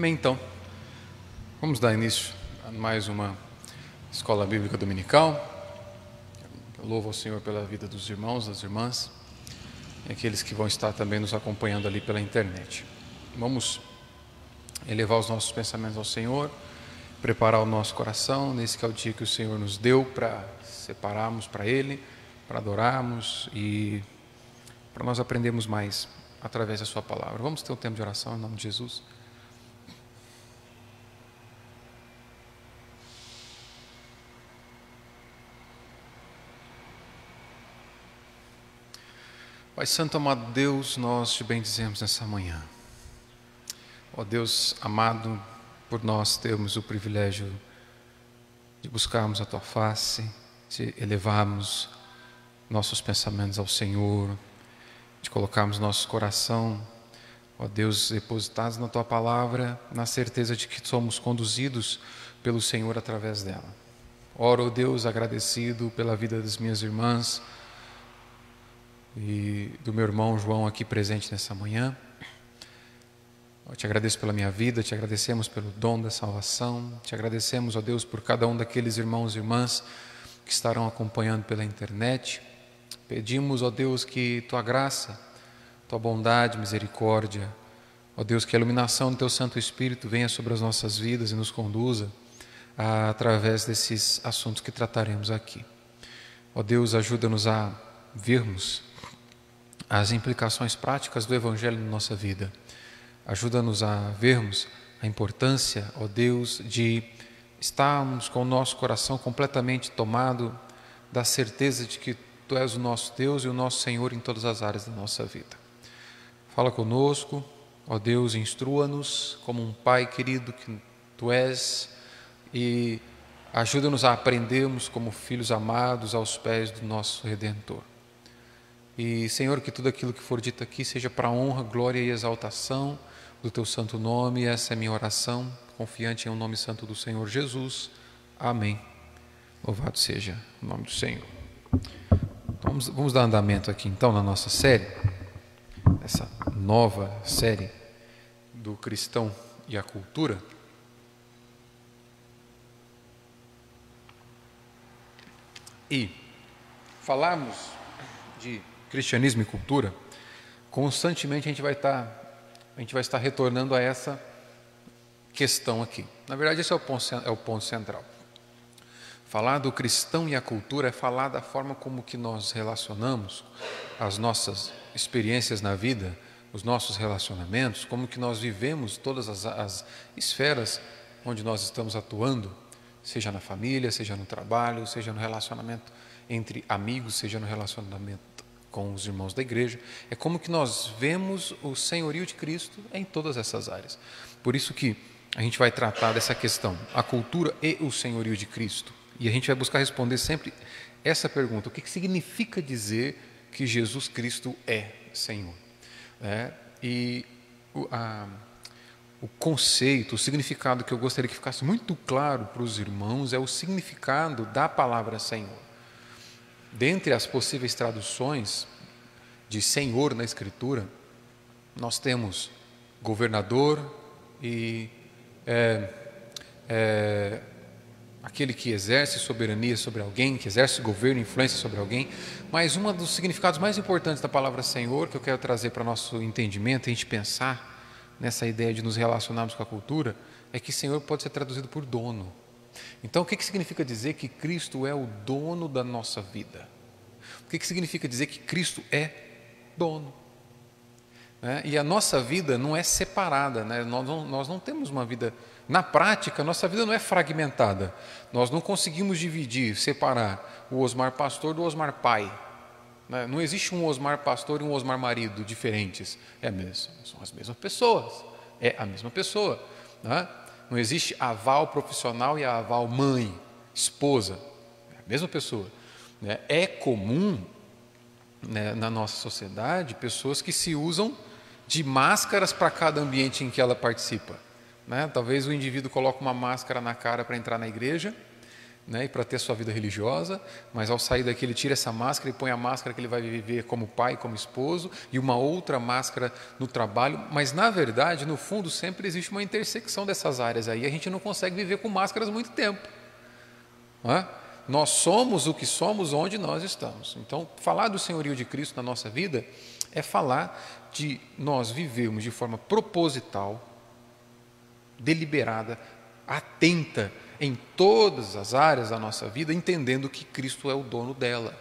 Amém, então. Vamos dar início a mais uma escola bíblica dominical. Eu louvo ao Senhor pela vida dos irmãos, das irmãs, e aqueles que vão estar também nos acompanhando ali pela internet. Vamos elevar os nossos pensamentos ao Senhor, preparar o nosso coração nesse que é o dia que o Senhor nos deu para separarmos para Ele, para adorarmos e para nós aprendermos mais através da Sua palavra. Vamos ter um tempo de oração em nome de Jesus. Pai Santo, amado Deus, nós te bendizemos nessa manhã. Ó Deus amado, por nós termos o privilégio de buscarmos a Tua face, de elevarmos nossos pensamentos ao Senhor, de colocarmos nosso coração, ó Deus, depositados na Tua palavra, na certeza de que somos conduzidos pelo Senhor através dela. Oro, Deus, agradecido pela vida das minhas irmãs e do meu irmão João aqui presente nessa manhã. Eu te agradeço pela minha vida, te agradecemos pelo dom da salvação, te agradecemos, ó Deus, por cada um daqueles irmãos e irmãs que estarão acompanhando pela internet. Pedimos, ó Deus, que tua graça, tua bondade, misericórdia, ó Deus, que a iluminação do teu Santo Espírito venha sobre as nossas vidas e nos conduza a, através desses assuntos que trataremos aqui. Ó Deus, ajuda-nos a vermos as implicações práticas do Evangelho na nossa vida. Ajuda-nos a vermos a importância, ó Deus, de estarmos com o nosso coração completamente tomado da certeza de que Tu és o nosso Deus e o nosso Senhor em todas as áreas da nossa vida. Fala conosco, ó Deus, instrua-nos como um Pai querido que Tu és e ajuda-nos a aprendermos como filhos amados aos pés do nosso Redentor. E, Senhor, que tudo aquilo que for dito aqui seja para honra, glória e exaltação do Teu santo nome. Essa é minha oração, confiante em o um nome santo do Senhor Jesus. Amém. Louvado seja o nome do Senhor. Vamos, vamos dar andamento aqui então na nossa série, essa nova série do cristão e a cultura. E falarmos de cristianismo e cultura, constantemente a gente vai estar a gente vai estar retornando a essa questão aqui. Na verdade, esse é o ponto, é o ponto central. Falar do cristão e a cultura é falar da forma como que nós relacionamos as nossas experiências na vida, os nossos relacionamentos, como que nós vivemos todas as, as esferas onde nós estamos atuando, seja na família, seja no trabalho, seja no relacionamento entre amigos, seja no relacionamento com os irmãos da igreja, é como que nós vemos o senhorio de Cristo em todas essas áreas. Por isso que a gente vai tratar dessa questão, a cultura e o senhorio de Cristo. E a gente vai buscar responder sempre essa pergunta: o que significa dizer que Jesus Cristo é Senhor? É, e o, a, o conceito, o significado que eu gostaria que ficasse muito claro para os irmãos é o significado da palavra Senhor. Dentre as possíveis traduções de Senhor na Escritura, nós temos governador e é, é, aquele que exerce soberania sobre alguém, que exerce governo, influência sobre alguém. Mas um dos significados mais importantes da palavra Senhor, que eu quero trazer para nosso entendimento, a gente pensar nessa ideia de nos relacionarmos com a cultura, é que Senhor pode ser traduzido por dono. Então, o que, que significa dizer que Cristo é o dono da nossa vida? O que, que significa dizer que Cristo é dono? Né? E a nossa vida não é separada, né? nós, não, nós não temos uma vida. Na prática, nossa vida não é fragmentada. Nós não conseguimos dividir, separar o Osmar pastor do Osmar pai. Né? Não existe um Osmar pastor e um Osmar marido diferentes. É mesmo, são as mesmas pessoas. É a mesma pessoa. Né? Não existe aval profissional e aval mãe, esposa. É a mesma pessoa. Né? É comum né, na nossa sociedade pessoas que se usam de máscaras para cada ambiente em que ela participa. Né? Talvez o indivíduo coloque uma máscara na cara para entrar na igreja, né, e para ter sua vida religiosa, mas ao sair daqui ele tira essa máscara e põe a máscara que ele vai viver como pai, como esposo, e uma outra máscara no trabalho, mas na verdade, no fundo, sempre existe uma intersecção dessas áreas aí, a gente não consegue viver com máscaras muito tempo. É? Nós somos o que somos onde nós estamos. Então, falar do senhorio de Cristo na nossa vida é falar de nós vivermos de forma proposital, deliberada, atenta em todas as áreas da nossa vida, entendendo que Cristo é o dono dela.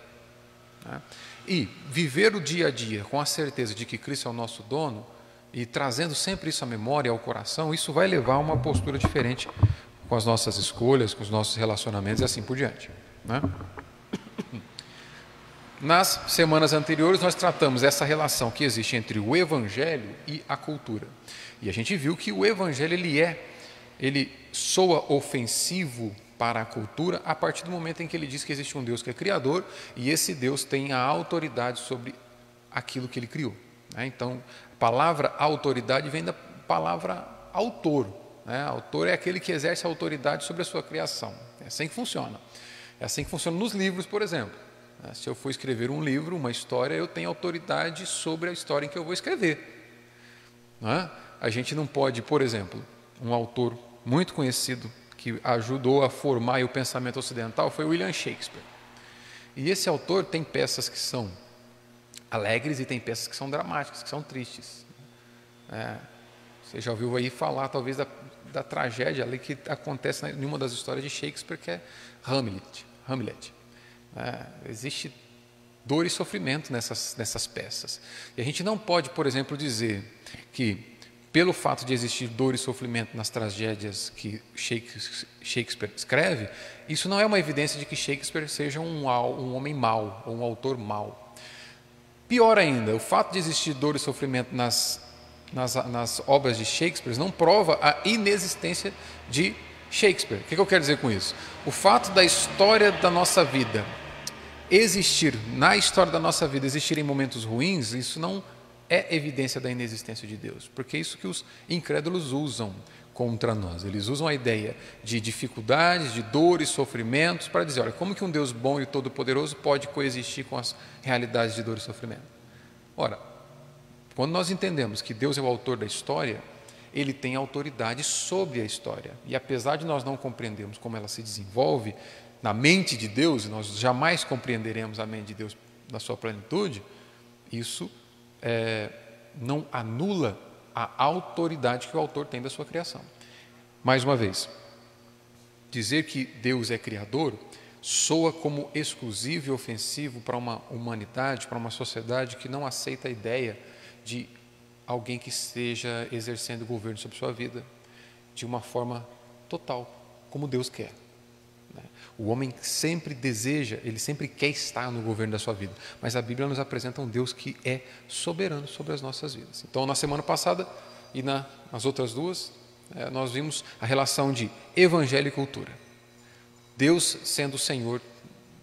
Né? E viver o dia a dia com a certeza de que Cristo é o nosso dono e trazendo sempre isso à memória, ao coração, isso vai levar a uma postura diferente com as nossas escolhas, com os nossos relacionamentos e assim por diante. Né? Nas semanas anteriores, nós tratamos essa relação que existe entre o evangelho e a cultura. E a gente viu que o evangelho ele é, ele soa ofensivo para a cultura a partir do momento em que ele diz que existe um Deus que é criador e esse Deus tem a autoridade sobre aquilo que ele criou. Né? Então, a palavra autoridade vem da palavra autor. Né? Autor é aquele que exerce autoridade sobre a sua criação. É assim que funciona. É assim que funciona nos livros, por exemplo. Né? Se eu for escrever um livro, uma história, eu tenho autoridade sobre a história em que eu vou escrever. É? A gente não pode, por exemplo, um autor muito conhecido que ajudou a formar o pensamento ocidental foi William Shakespeare. E esse autor tem peças que são alegres e tem peças que são dramáticas, que são tristes. É, você já ouviu aí falar, talvez, da, da tragédia ali que acontece em uma das histórias de Shakespeare, que é Hamlet. Hamlet. É, existe dor e sofrimento nessas, nessas peças. E a gente não pode, por exemplo, dizer que pelo fato de existir dor e sofrimento nas tragédias que Shakespeare escreve, isso não é uma evidência de que Shakespeare seja um, um homem mau, ou um autor mau. Pior ainda, o fato de existir dor e sofrimento nas, nas, nas obras de Shakespeare não prova a inexistência de Shakespeare. O que eu quero dizer com isso? O fato da história da nossa vida existir, na história da nossa vida, existirem momentos ruins, isso não é evidência da inexistência de Deus, porque é isso que os incrédulos usam contra nós. Eles usam a ideia de dificuldades, de dores, sofrimentos, para dizer: olha, como que um Deus bom e todo-poderoso pode coexistir com as realidades de dor e sofrimento? Ora, quando nós entendemos que Deus é o autor da história, ele tem autoridade sobre a história. E apesar de nós não compreendermos como ela se desenvolve na mente de Deus, e nós jamais compreenderemos a mente de Deus na sua plenitude, isso é, não anula a autoridade que o autor tem da sua criação. Mais uma vez, dizer que Deus é criador soa como exclusivo e ofensivo para uma humanidade, para uma sociedade que não aceita a ideia de alguém que esteja exercendo governo sobre sua vida de uma forma total, como Deus quer. O homem sempre deseja, ele sempre quer estar no governo da sua vida, mas a Bíblia nos apresenta um Deus que é soberano sobre as nossas vidas. Então, na semana passada e na, nas outras duas, é, nós vimos a relação de evangelho e cultura. Deus sendo o Senhor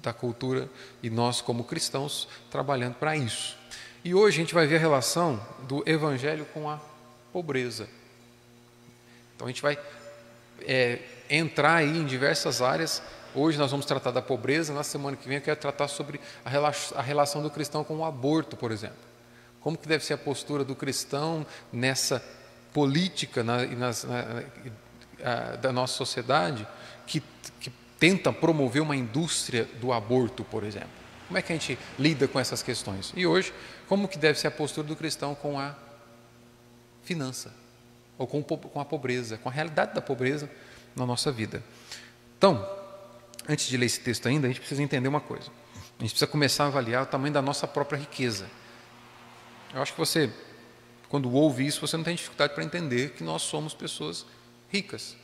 da cultura e nós, como cristãos, trabalhando para isso. E hoje a gente vai ver a relação do evangelho com a pobreza. Então a gente vai é, entrar aí em diversas áreas Hoje nós vamos tratar da pobreza, na semana que vem eu quero tratar sobre a relação do cristão com o aborto, por exemplo. Como que deve ser a postura do cristão nessa política na, nas, na, a, da nossa sociedade que, que tenta promover uma indústria do aborto, por exemplo. Como é que a gente lida com essas questões? E hoje, como que deve ser a postura do cristão com a finança, ou com, com a pobreza, com a realidade da pobreza na nossa vida. Então, antes de ler esse texto ainda, a gente precisa entender uma coisa. A gente precisa começar a avaliar o tamanho da nossa própria riqueza. Eu acho que você, quando ouve isso, você não tem dificuldade para entender que nós somos pessoas ricas,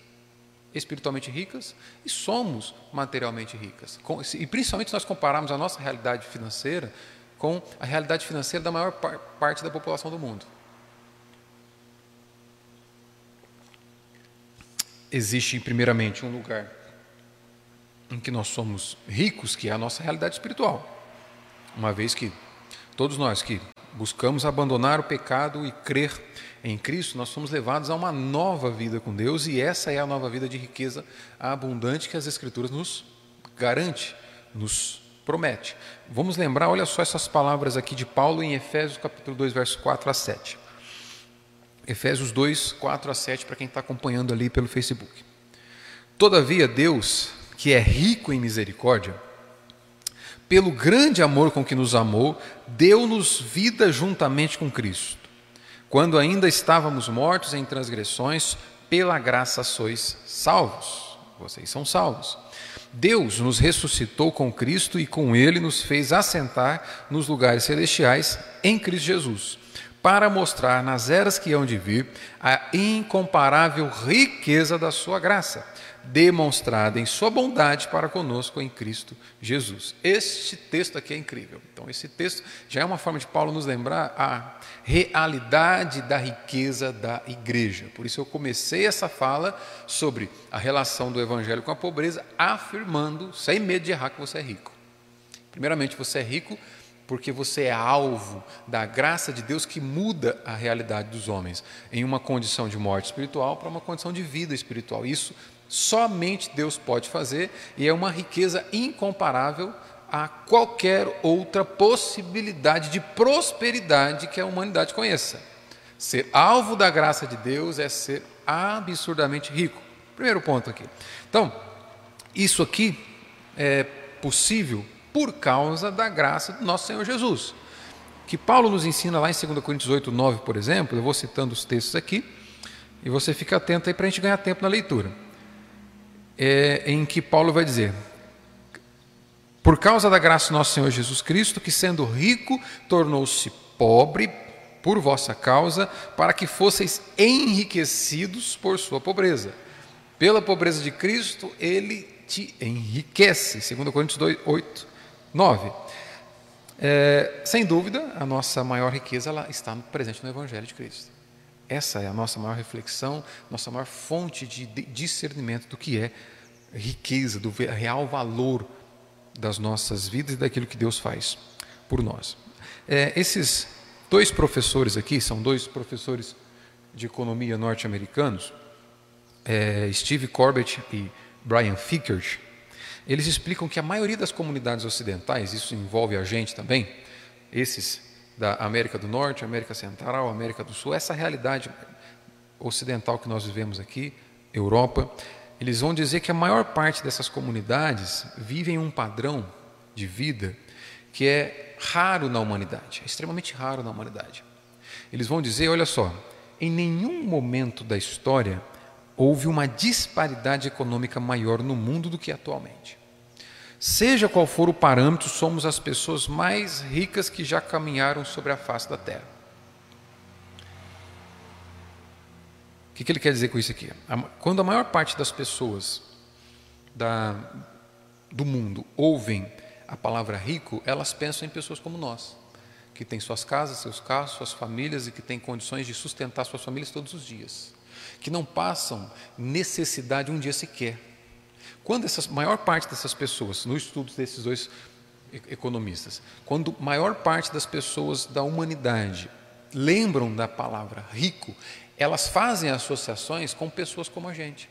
espiritualmente ricas e somos materialmente ricas. E principalmente nós compararmos a nossa realidade financeira com a realidade financeira da maior parte da população do mundo. Existe, primeiramente, um lugar em que nós somos ricos, que é a nossa realidade espiritual. Uma vez que todos nós que buscamos abandonar o pecado e crer em Cristo, nós somos levados a uma nova vida com Deus e essa é a nova vida de riqueza abundante que as Escrituras nos garante, nos promete. Vamos lembrar, olha só essas palavras aqui de Paulo em Efésios capítulo 2, verso 4 a 7. Efésios 2, 4 a 7, para quem está acompanhando ali pelo Facebook. Todavia, Deus, que é rico em misericórdia, pelo grande amor com que nos amou, deu-nos vida juntamente com Cristo. Quando ainda estávamos mortos em transgressões, pela graça sois salvos. Vocês são salvos. Deus nos ressuscitou com Cristo e com Ele nos fez assentar nos lugares celestiais em Cristo Jesus, para mostrar nas eras que hão de vir a incomparável riqueza da Sua graça demonstrada em sua bondade para conosco em Cristo Jesus. Este texto aqui é incrível. Então, esse texto já é uma forma de Paulo nos lembrar a realidade da riqueza da igreja. Por isso eu comecei essa fala sobre a relação do evangelho com a pobreza, afirmando, sem medo de errar, que você é rico. Primeiramente, você é rico porque você é alvo da graça de Deus que muda a realidade dos homens em uma condição de morte espiritual para uma condição de vida espiritual. Isso Somente Deus pode fazer e é uma riqueza incomparável a qualquer outra possibilidade de prosperidade que a humanidade conheça. Ser alvo da graça de Deus é ser absurdamente rico. Primeiro ponto aqui. Então, isso aqui é possível por causa da graça do nosso Senhor Jesus. Que Paulo nos ensina lá em 2 Coríntios 8, 9, por exemplo, eu vou citando os textos aqui, e você fica atento aí para a gente ganhar tempo na leitura é, em que Paulo vai dizer: Por causa da graça do nosso Senhor Jesus Cristo, que sendo rico, tornou-se pobre por vossa causa, para que fosseis enriquecidos por sua pobreza. Pela pobreza de Cristo, ele te enriquece. 2 Coríntios 2, 8, 9. É, sem dúvida, a nossa maior riqueza ela está presente no Evangelho de Cristo. Essa é a nossa maior reflexão, nossa maior fonte de discernimento do que é riqueza, do real valor das nossas vidas e daquilo que Deus faz por nós. É, esses dois professores aqui, são dois professores de economia norte-americanos, é, Steve Corbett e Brian Fickert, eles explicam que a maioria das comunidades ocidentais, isso envolve a gente também, esses da América do Norte, América Central, América do Sul, essa realidade ocidental que nós vivemos aqui, Europa, eles vão dizer que a maior parte dessas comunidades vivem um padrão de vida que é raro na humanidade, é extremamente raro na humanidade. Eles vão dizer, olha só, em nenhum momento da história houve uma disparidade econômica maior no mundo do que atualmente. Seja qual for o parâmetro, somos as pessoas mais ricas que já caminharam sobre a face da terra. O que, ele quer dizer com isso aqui? Quando a maior parte das pessoas da, do mundo ouvem a palavra rico, elas pensam em pessoas como nós, que têm suas casas, seus carros, suas famílias e que têm condições de sustentar suas famílias todos os dias, que não passam necessidade um dia sequer quando essa maior parte dessas pessoas, no estudo desses dois economistas, quando maior parte das pessoas da humanidade lembram da palavra rico, elas fazem associações com pessoas como a gente,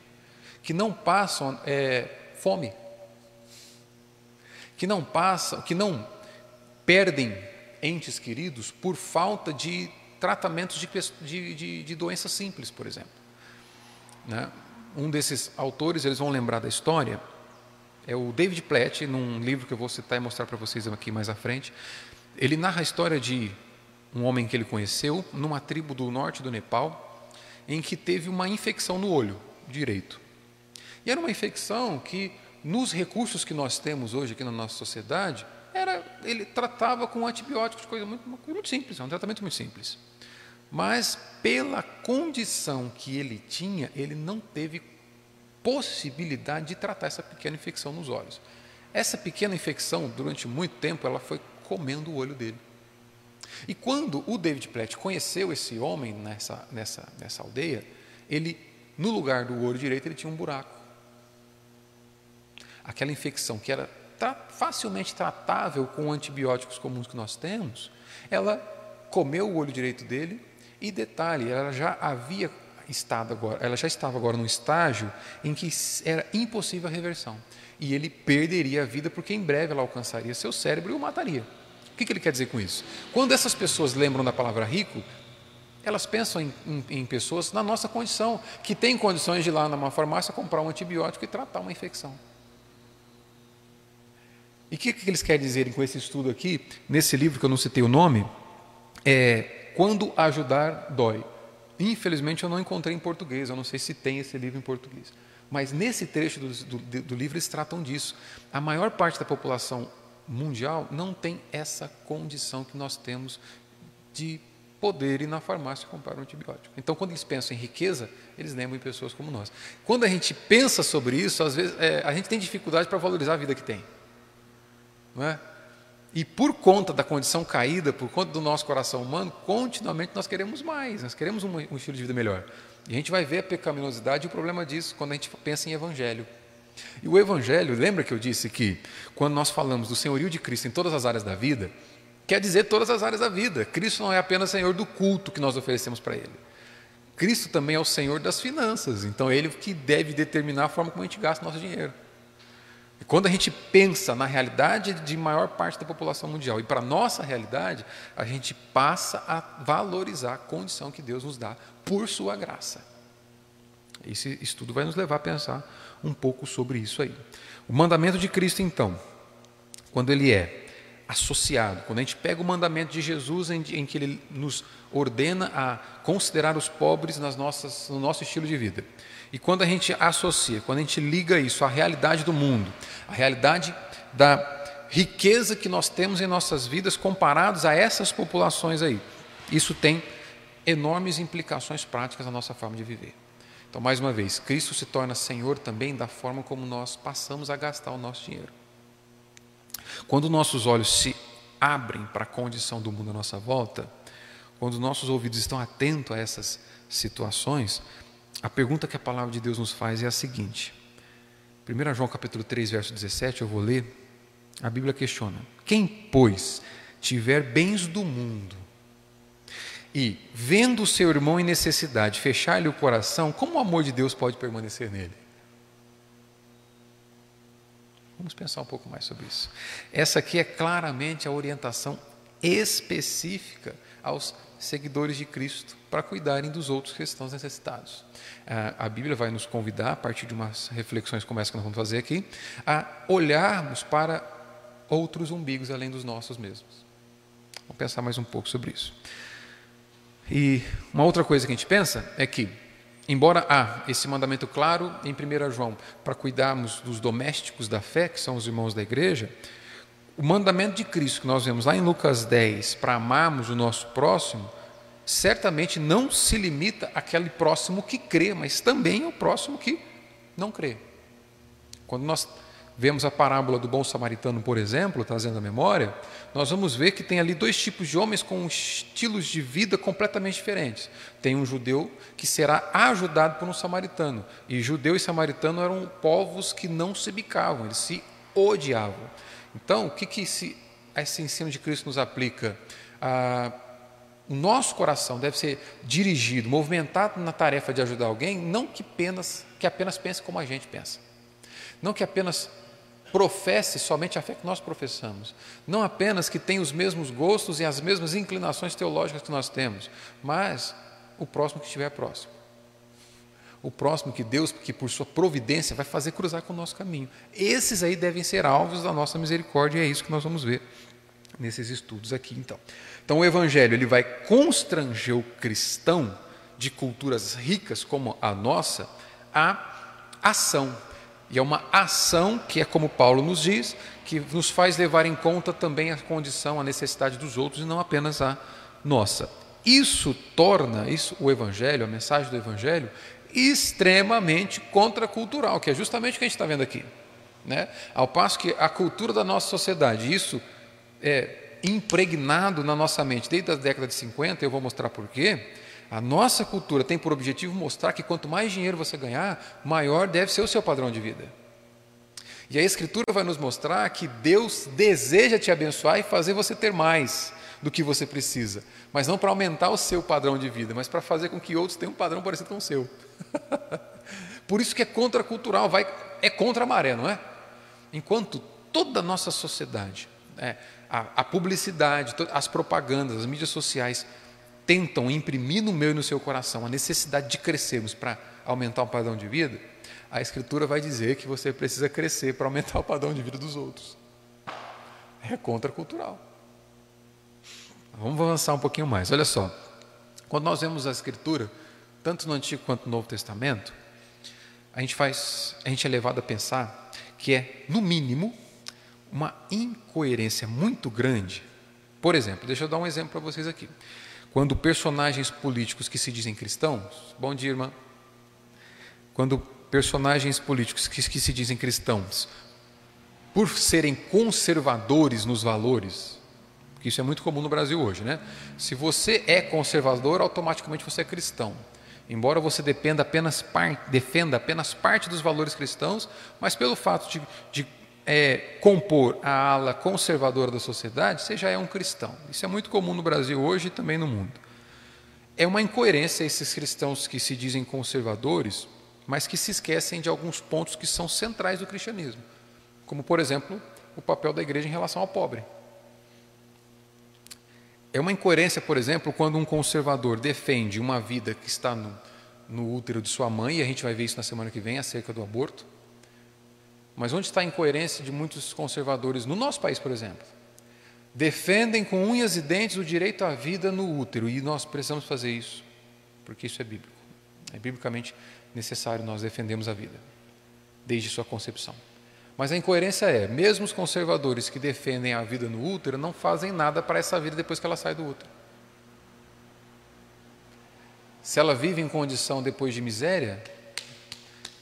que não passam é, fome, que não passam, que não perdem entes queridos por falta de tratamentos de, de, de, de doenças simples, por exemplo. Né? um desses autores, eles vão lembrar da história, é o David Platt, num livro que eu vou citar e mostrar para vocês aqui mais à frente. Ele narra a história de um homem que ele conheceu numa tribo do norte do Nepal, em que teve uma infecção no olho direito. E era uma infecção que, nos recursos que nós temos hoje aqui na nossa sociedade, era, ele tratava com antibióticos, coisa muito, muito simples, é um tratamento muito simples. Mas, pela condição que ele tinha, ele não teve possibilidade de tratar essa pequena infecção nos olhos. Essa pequena infecção, durante muito tempo, ela foi comendo o olho dele. E quando o David Platt conheceu esse homem nessa, nessa, nessa aldeia, ele, no lugar do olho direito, ele tinha um buraco. Aquela infecção que era tra facilmente tratável com antibióticos comuns que nós temos, ela comeu o olho direito dele e detalhe, ela já havia estado agora, ela já estava agora num estágio em que era impossível a reversão. E ele perderia a vida porque em breve ela alcançaria seu cérebro e o mataria. O que, que ele quer dizer com isso? Quando essas pessoas lembram da palavra rico, elas pensam em, em, em, pessoas na nossa condição, que têm condições de ir lá numa farmácia comprar um antibiótico e tratar uma infecção. E o que, que eles querem dizer com esse estudo aqui, nesse livro que eu não citei o nome? É Quando Ajudar Dói. Infelizmente eu não encontrei em português, eu não sei se tem esse livro em português. Mas nesse trecho do, do, do livro eles tratam disso. A maior parte da população mundial não tem essa condição que nós temos de poder ir na farmácia comprar um antibiótico. Então, quando eles pensam em riqueza, eles lembram em pessoas como nós. Quando a gente pensa sobre isso, às vezes é, a gente tem dificuldade para valorizar a vida que tem. Não é? E por conta da condição caída, por conta do nosso coração humano, continuamente nós queremos mais, nós queremos um, um estilo de vida melhor. E a gente vai ver a pecaminosidade e o problema disso quando a gente pensa em evangelho. E o evangelho, lembra que eu disse que quando nós falamos do senhorio de Cristo em todas as áreas da vida, quer dizer todas as áreas da vida. Cristo não é apenas Senhor do culto que nós oferecemos para Ele. Cristo também é o Senhor das finanças, então é Ele que deve determinar a forma como a gente gasta nosso dinheiro. E quando a gente pensa na realidade de maior parte da população mundial e para a nossa realidade, a gente passa a valorizar a condição que Deus nos dá por Sua graça. Esse estudo vai nos levar a pensar um pouco sobre isso aí. O mandamento de Cristo, então, quando ele é associado. Quando a gente pega o mandamento de Jesus, em, em, que ele nos ordena a considerar os pobres nas nossas, no nosso estilo de vida. E quando a gente associa, quando a gente liga isso à realidade do mundo, à realidade da riqueza que nós temos em nossas vidas comparados a essas populações aí, isso tem enormes implicações práticas na nossa forma de viver. Então, mais uma vez, Cristo se torna Senhor também da forma como nós passamos a gastar o nosso dinheiro. Quando nossos olhos se abrem para a condição do mundo à nossa volta, quando nossos ouvidos estão atentos a essas situações, a pergunta que a palavra de Deus nos faz é a seguinte. 1 João capítulo 3, verso 17, eu vou ler. A Bíblia questiona: Quem, pois, tiver bens do mundo e, vendo o seu irmão em necessidade, fechar-lhe o coração, como o amor de Deus pode permanecer nele? Vamos pensar um pouco mais sobre isso. Essa aqui é claramente a orientação específica aos seguidores de Cristo para cuidarem dos outros estão necessitados. A Bíblia vai nos convidar, a partir de umas reflexões como essa que nós vamos fazer aqui, a olharmos para outros umbigos além dos nossos mesmos. Vamos pensar mais um pouco sobre isso. E uma outra coisa que a gente pensa é que Embora há esse mandamento claro em 1 João para cuidarmos dos domésticos da fé, que são os irmãos da igreja, o mandamento de Cristo que nós vemos lá em Lucas 10 para amarmos o nosso próximo, certamente não se limita àquele próximo que crê, mas também ao próximo que não crê. Quando nós vemos a parábola do bom samaritano, por exemplo, trazendo a memória, nós vamos ver que tem ali dois tipos de homens com estilos de vida completamente diferentes. Tem um judeu que será ajudado por um samaritano. E judeu e samaritano eram povos que não se bicavam, eles se odiavam. Então, o que, que esse, esse ensino de Cristo nos aplica? Ah, o nosso coração deve ser dirigido, movimentado na tarefa de ajudar alguém, não que apenas, que apenas pense como a gente pensa. Não que apenas professe somente a fé que nós professamos. Não apenas que tenha os mesmos gostos e as mesmas inclinações teológicas que nós temos, mas o próximo que estiver próximo. O próximo que Deus, que por sua providência, vai fazer cruzar com o nosso caminho. Esses aí devem ser alvos da nossa misericórdia, e é isso que nós vamos ver nesses estudos aqui, então. Então, o Evangelho ele vai constranger o cristão de culturas ricas como a nossa a ação, e é uma ação que é como Paulo nos diz, que nos faz levar em conta também a condição, a necessidade dos outros e não apenas a nossa. Isso torna isso o evangelho, a mensagem do evangelho extremamente contracultural, que é justamente o que a gente está vendo aqui. Né? Ao passo que a cultura da nossa sociedade, isso é impregnado na nossa mente desde a década de 50, eu vou mostrar por quê a nossa cultura tem por objetivo mostrar que quanto mais dinheiro você ganhar, maior deve ser o seu padrão de vida. E a Escritura vai nos mostrar que Deus deseja te abençoar e fazer você ter mais. do que você precisa, mas não para aumentar o seu padrão de vida, mas para fazer com que outros tenham um padrão parecido com o seu. Por isso que é contracultural, vai, é contra a maré, não é? Enquanto toda a nossa sociedade, é, a, a publicidade, as propagandas, as mídias sociais tentam imprimir no meu e no seu coração a necessidade de crescermos para aumentar o padrão de vida, a Escritura vai dizer que você precisa crescer para aumentar o padrão de vida dos outros. É contracultural. Vamos avançar um pouquinho mais. Olha só. Quando nós vemos a Escritura, tanto no Antigo quanto no Novo Testamento, a gente faz, a gente é levado a pensar que é, no mínimo, uma incoerência muito grande. Por exemplo, deixa eu dar um exemplo para vocês aqui. Quando personagens políticos que se dizem cristãos, bom dia, irmã. Quando personagens políticos que, que se dizem cristãos, por serem conservadores nos valores, porque isso é muito comum no Brasil hoje, né? Se você é conservador, automaticamente você é cristão. Embora você dependa apenas parte, defenda apenas parte dos valores cristãos, mas pelo fato de, de é, compor a ala conservadora da sociedade, você já é um cristão. Isso é muito comum no Brasil hoje e também no mundo. É uma incoerência esses cristãos que se dizem conservadores, mas que se esquecem de alguns pontos que são centrais do cristianismo, como, por exemplo, o papel da igreja em relação ao pobre. É uma incoerência, por exemplo, quando um conservador defende uma vida que está no, no útero de sua mãe, e a gente vai ver isso na semana que vem acerca do aborto, mas onde está a incoerência de muitos conservadores no nosso país, por exemplo? Defendem com unhas e dentes o direito à vida no útero, e nós precisamos fazer isso, porque isso é bíblico. É biblicamente necessário nós defendermos a vida, desde sua concepção. Mas a incoerência é, mesmo os conservadores que defendem a vida no útero não fazem nada para essa vida depois que ela sai do útero. Se ela vive em condição depois de miséria,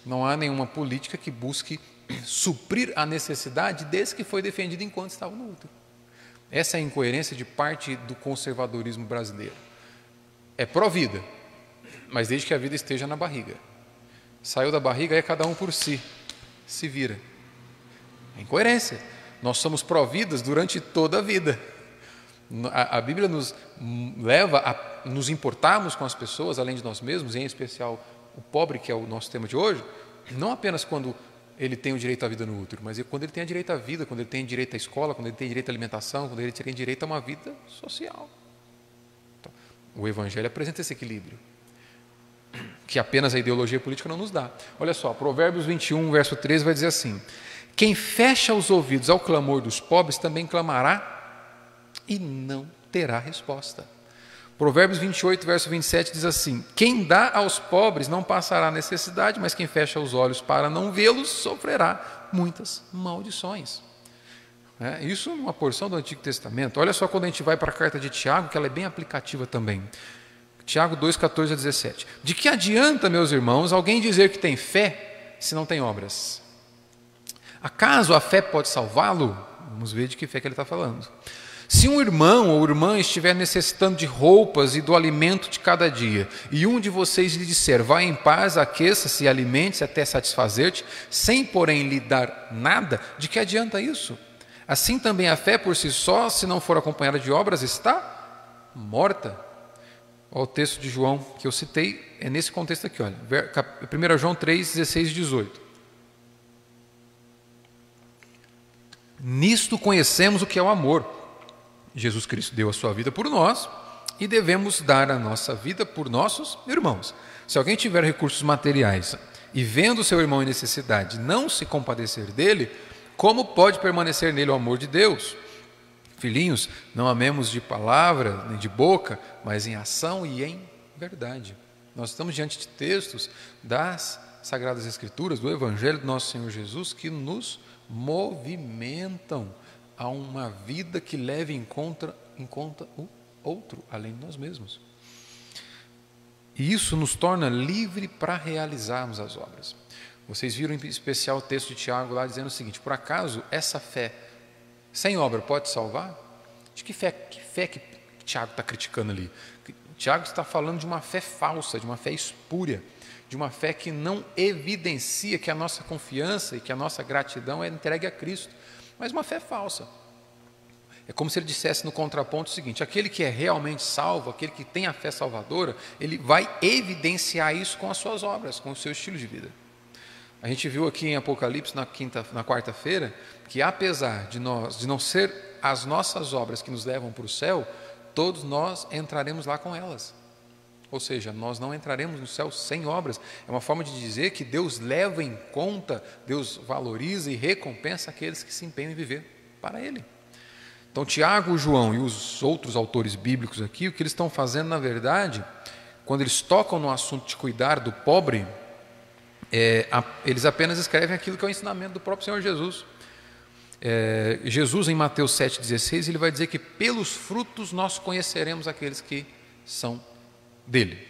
não há nenhuma política que busque suprir a necessidade desse que foi defendido enquanto estava no útero. Essa é a incoerência de parte do conservadorismo brasileiro. É pró-vida, mas desde que a vida esteja na barriga. Saiu da barriga, é cada um por si. Se vira. É incoerência. Nós somos pró-vidas durante toda a vida. A, a, Bíblia nos leva a nos importarmos com as pessoas, além de nós mesmos, em especial o pobre, que é o nosso tema de hoje, não apenas quando ele tem o direito à vida no útero, mas quando ele tem direito à vida, quando ele tem direito à escola, quando ele tem direito à alimentação, quando ele tem direito a uma vida social. Então, o Evangelho apresenta esse equilíbrio, que apenas a ideologia política não nos dá. Olha só, Provérbios 21, verso 13 vai dizer assim: Quem fecha os ouvidos ao clamor dos pobres também clamará e não terá resposta. Provérbios 28, verso 27 diz assim: Quem dá aos pobres não passará necessidade, mas quem fecha os olhos para não vê-los sofrerá muitas maldições. É, isso numa porção do Antigo Testamento. Olha só quando a gente vai para a carta de Tiago, que ela é bem aplicativa também. Tiago 2, 14 a 17. De que adianta, meus irmãos, alguém dizer que tem fé se não tem obras? Acaso a fé pode salvá-lo? Vamos ver de que fé que ele está falando. Se um irmão ou irmã estiver necessitando de roupas e do alimento de cada dia, e um de vocês lhe disser, vá em paz, aqueça-se e alimente-se até satisfazer-te, sem porém lhe dar nada, de que adianta isso? Assim também a fé por si só, se não for acompanhada de obras, está morta. Olha o texto de João que eu citei, é nesse contexto aqui, olha, 1 João 3, 16 e 18. Nisto conhecemos o que é o amor Jesus Cristo deu a sua vida por nós e devemos dar a nossa vida por nossos irmãos. Se alguém tiver recursos materiais e vendo seu irmão em necessidade não se compadecer dele, como pode permanecer nele o amor de Deus? Filhinhos, não amemos de palavra nem de boca, mas em ação e em verdade. Nós estamos diante de textos das Sagradas Escrituras, do Evangelho do nosso Senhor Jesus, que nos movimentam a uma vida que leve em conta, em conta o outro, além de nós mesmos. E isso nos torna livre para realizarmos as obras. Vocês viram em especial o texto de Tiago lá dizendo o seguinte: por acaso essa fé sem obra pode salvar? De que fé que, fé que Tiago está criticando ali? Tiago está falando de uma fé falsa, de uma fé espúria, de uma fé que não evidencia que a nossa confiança e que a nossa gratidão é entregue a Cristo mas uma fé falsa. É como se ele dissesse no contraponto o seguinte: aquele que é realmente salvo, aquele que tem a fé salvadora, ele vai evidenciar isso com as suas obras, com o seu estilo de vida. A gente viu aqui em Apocalipse na quinta, na quarta-feira, que apesar de nós, de não ser as nossas obras que nos levam para o céu, todos nós entraremos lá com elas. Ou seja, nós não entraremos no céu sem obras. É uma forma de dizer que Deus leva em conta, Deus valoriza e recompensa aqueles que se empenham em viver para Ele. Então, Tiago, João e os outros autores bíblicos aqui, o que eles estão fazendo, na verdade, quando eles tocam no assunto de cuidar do pobre, é, a, eles apenas escrevem aquilo que é o ensinamento do próprio Senhor Jesus. É, Jesus, em Mateus 7,16, ele vai dizer que pelos frutos nós conheceremos aqueles que são dele.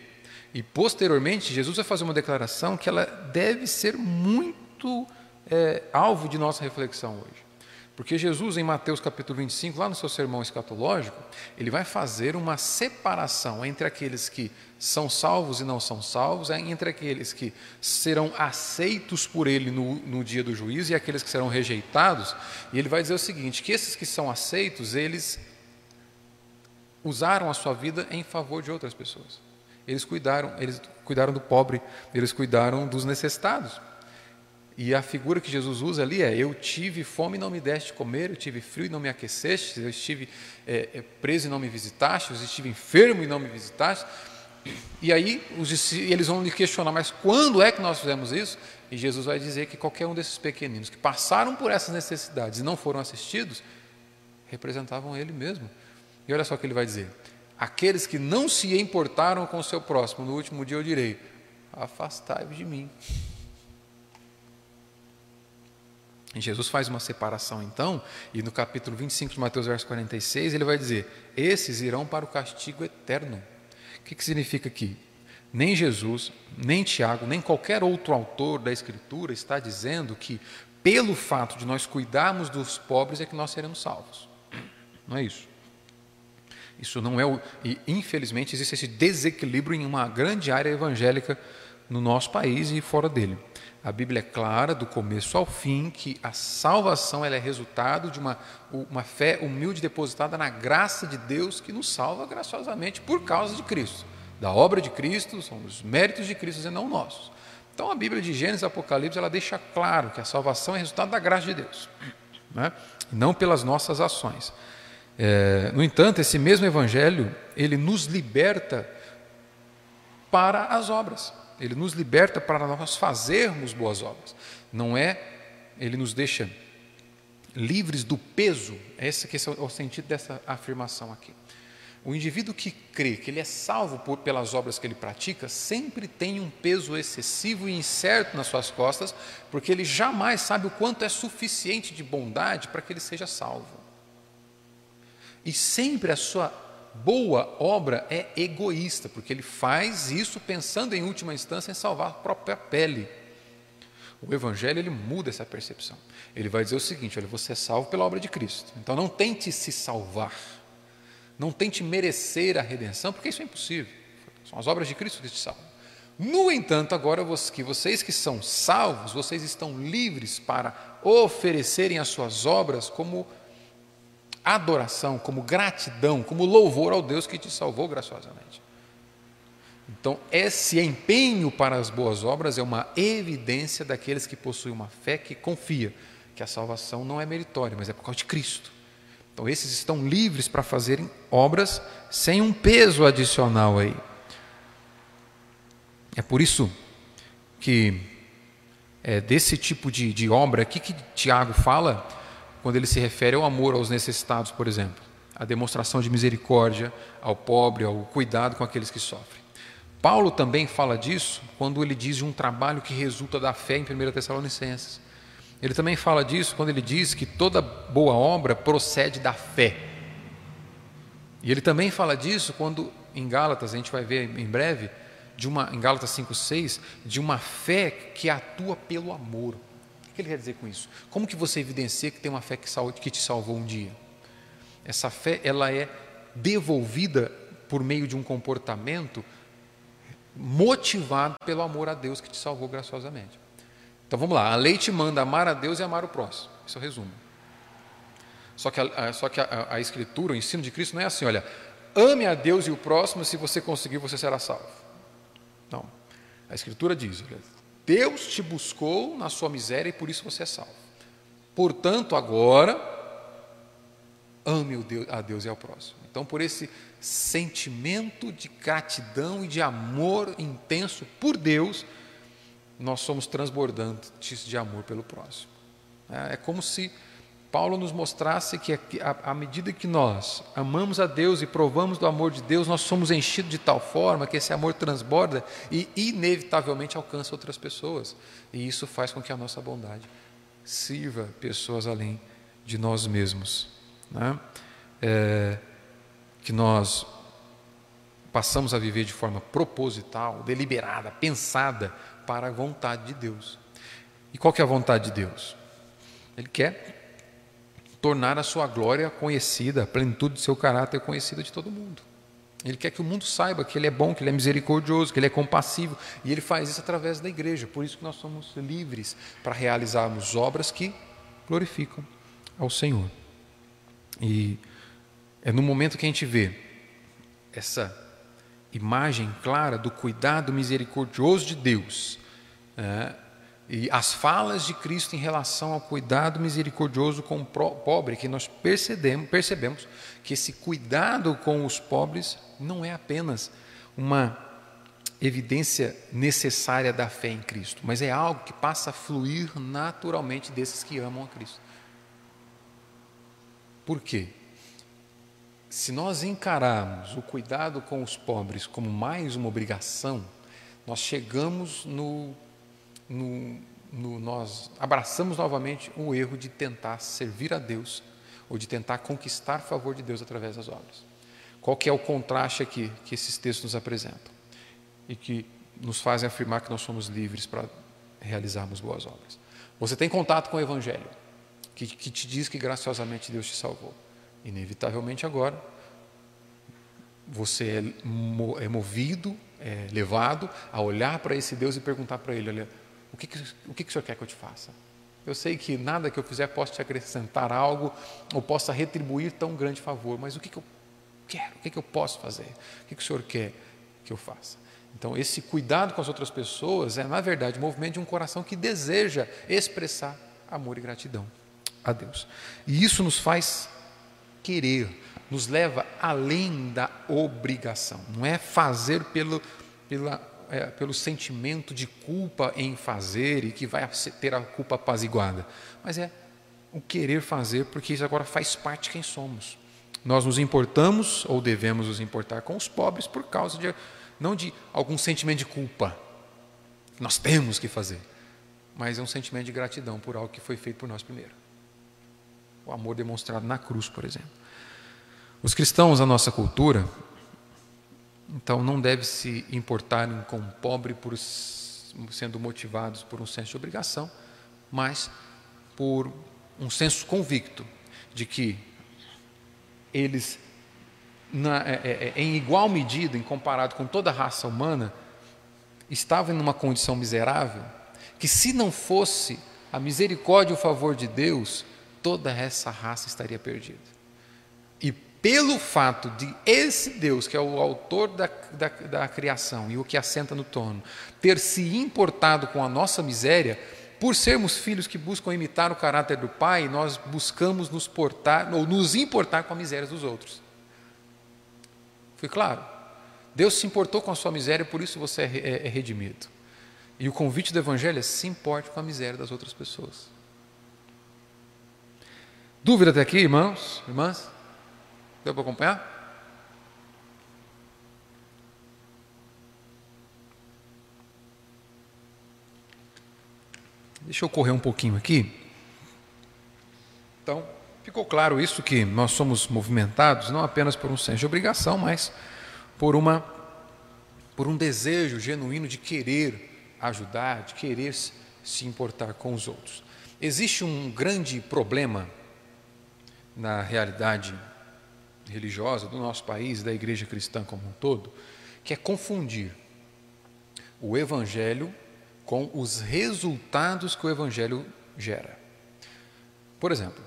E posteriormente, Jesus vai fazer uma declaração que ela deve ser muito é, alvo de nossa reflexão hoje. Porque Jesus, em Mateus capítulo 25, lá no seu sermão escatológico, ele vai fazer uma separação entre aqueles que são salvos e não são salvos, entre aqueles que serão aceitos por ele no, no dia do juízo e aqueles que serão rejeitados. E ele vai dizer o seguinte: que esses que são aceitos, eles usaram a sua vida em favor de outras pessoas. Eles cuidaram, eles cuidaram do pobre, eles cuidaram dos necessitados. E a figura que Jesus usa ali é: eu tive fome e não me deste comer, eu tive frio e não me aqueceste, eu estive é, preso e não me visitaste, eu estive enfermo e não me visitaste. E aí os, eles vão lhe questionar: mas quando é que nós fizemos isso? E Jesus vai dizer que qualquer um desses pequeninos que passaram por essas necessidades e não foram assistidos, representavam ele mesmo. E olha só o que ele vai dizer: Aqueles que não se importaram com o seu próximo, no último dia eu direi: afastai-vos de mim. E Jesus faz uma separação então, e no capítulo 25 de Mateus, verso 46, ele vai dizer: Esses irão para o castigo eterno. O que, que significa aqui? Nem Jesus, nem Tiago, nem qualquer outro autor da Escritura está dizendo que, pelo fato de nós cuidarmos dos pobres, é que nós seremos salvos. Não é isso. Isso não é o. E, infelizmente, existe esse desequilíbrio em uma grande área evangélica no nosso país e fora dele. A Bíblia é clara, do começo ao fim, que a salvação ela é resultado de uma, uma fé humilde depositada na graça de Deus que nos salva graciosamente por causa de Cristo. Da obra de Cristo, são os méritos de Cristo e não nossos. Então a Bíblia de Gênesis e Apocalipse ela deixa claro que a salvação é resultado da graça de Deus, né? não pelas nossas ações. É, no entanto, esse mesmo Evangelho, ele nos liberta para as obras, ele nos liberta para nós fazermos boas obras. Não é, ele nos deixa livres do peso, esse, que é o sentido dessa afirmação aqui. O indivíduo que crê que ele é salvo por, pelas obras que ele pratica, sempre tem um peso excessivo e incerto nas suas costas, porque ele jamais sabe o quanto é suficiente de bondade para que ele seja salvo. E sempre a sua boa obra é egoísta, porque ele faz isso pensando em última instância em salvar a própria pele. O Evangelho ele muda essa percepção. Ele vai dizer o seguinte: olha, você é salvo pela obra de Cristo. Então não tente se salvar, não tente merecer a redenção, porque isso é impossível. São as obras de Cristo que te salvam. No entanto, agora que vocês que são salvos, vocês estão livres para oferecerem as suas obras como adoração, como gratidão, como louvor ao Deus que te salvou graciosamente. Então, esse empenho para as boas obras é uma evidência daqueles que possuem uma fé que confia que a salvação não é meritória, mas é por causa de Cristo. Então, esses estão livres para fazerem obras sem um peso adicional aí. É por isso que é, desse tipo de, de obra aqui que Tiago fala, quando ele se refere ao amor aos necessitados, por exemplo, a demonstração de misericórdia ao pobre, ao cuidado com aqueles que sofrem. Paulo também fala disso quando ele diz de um trabalho que resulta da fé em 1 Tessalonicenses. Ele também fala disso quando ele diz que toda boa obra procede da fé. E ele também fala disso quando em Gálatas, a gente vai ver em breve, de uma, em Gálatas 5,6, de uma fé que atua pelo amor que ele quer dizer com isso? Como que você evidencia que tem uma fé que, que te salvou um dia? Essa fé ela é devolvida por meio de um comportamento motivado pelo amor a Deus que te salvou graciosamente. Então vamos lá, a lei te manda amar a Deus e amar o próximo. Esse é o resumo. Só que, a, só que a, a, Escritura, o ensino de Cristo não é assim, olha, ame a Deus e o próximo, se você conseguir, você será salvo. Não. A Escritura diz, olha, Deus te buscou na sua miséria e por isso você é salvo. Portanto, agora, ame a Deus e ao próximo. Então, por esse sentimento de gratidão e de amor intenso por Deus, nós somos transbordantes de amor pelo próximo. É, é como se Paulo nos mostrasse que à medida que nós amamos a Deus e provamos do amor de Deus, nós somos enchidos de tal forma que esse amor transborda e inevitavelmente alcança outras pessoas. E isso faz com que a nossa bondade sirva pessoas além de nós mesmos. Né? É, que nós passamos a viver de forma proposital, deliberada, pensada para a vontade de Deus. E qual que é a vontade de Deus? Ele quer tornar a sua glória conhecida, a plenitude do seu caráter conhecida de todo mundo. Ele quer que o mundo saiba que ele é bom, que ele é misericordioso, que ele é compassivo, e ele faz isso através da igreja. Por isso que nós somos livres para realizarmos obras que glorificam ao Senhor. E é no momento que a gente vê essa imagem clara do cuidado misericordioso de Deus, é, e as falas de Cristo em relação ao cuidado misericordioso com o pobre, que nós percebemos, percebemos que esse cuidado com os pobres não é apenas uma evidência necessária da fé em Cristo, mas é algo que passa a fluir naturalmente desses que amam a Cristo. Por quê? Se nós encararmos o cuidado com os pobres como mais uma obrigação, nós chegamos no no, no, nós abraçamos novamente o erro de tentar servir a Deus ou de tentar conquistar favor de Deus através das obras. Qual que é o contraste aqui que esses textos nos apresentam e que nos fazem afirmar que nós somos livres para realizarmos boas obras? Você tem contato com o Evangelho, que, que te diz que graciosamente Deus te salvou. Inevitavelmente agora, você é, é movido, é levado a olhar para esse Deus e perguntar para Ele: olha, o que, que, o que, que o Senhor quer que eu te faça? Eu sei que nada que eu fizer possa te acrescentar algo ou possa retribuir tão grande favor, mas o que, que eu quero? O que, que eu posso fazer? O que, que o Senhor quer que eu faça? Então, esse cuidado com as outras pessoas é, na verdade, o movimento de um coração que deseja expressar amor e gratidão a Deus. E isso nos faz querer, nos leva além da obrigação. Não é fazer pelo, pela é, pelo sentimento de culpa em fazer e que vai ter a culpa apaziguada, mas é o querer fazer, porque isso agora faz parte de quem somos. Nós nos importamos ou devemos nos importar com os pobres por causa de não de algum sentimento de culpa. Nós temos que fazer, mas é um sentimento de gratidão por algo que foi feito por nós primeiro. O amor demonstrado na cruz, por exemplo. Os cristãos, a nossa cultura, então não deve se importarem com o pobre por sendo motivados por um senso de obrigação, mas por um senso convicto de que eles, na, é, é, é em igual medida, em comparado com toda a raça humana, estavam numa condição miserável, que se não fosse a misericórdia e o favor de Deus, toda essa raça estaria perdida pelo fato de esse Deus, que é o autor da, da, da, criação e o que assenta no trono, ter se importado com a nossa miséria, por sermos filhos que buscam imitar o caráter do Pai, nós buscamos nos portar ou nos importar com a miséria dos outros. Foi claro? Deus se importou com a sua miséria, por isso você é, é, é redimido. E o convite do Evangelho é se importe com a miséria das outras pessoas. Dúvida até aqui, irmãos, irmãs? Deu para acompanhar? Deixa eu correr um pouquinho aqui. Então, ficou claro isso que nós somos movimentados não apenas por um senso de obrigação, mas por uma por um desejo genuíno de querer ajudar, de querer se importar com os outros. Existe um grande problema na realidade religiosa do nosso país, da igreja cristã como um todo, que é confundir o evangelho com os resultados que o evangelho gera. Por exemplo,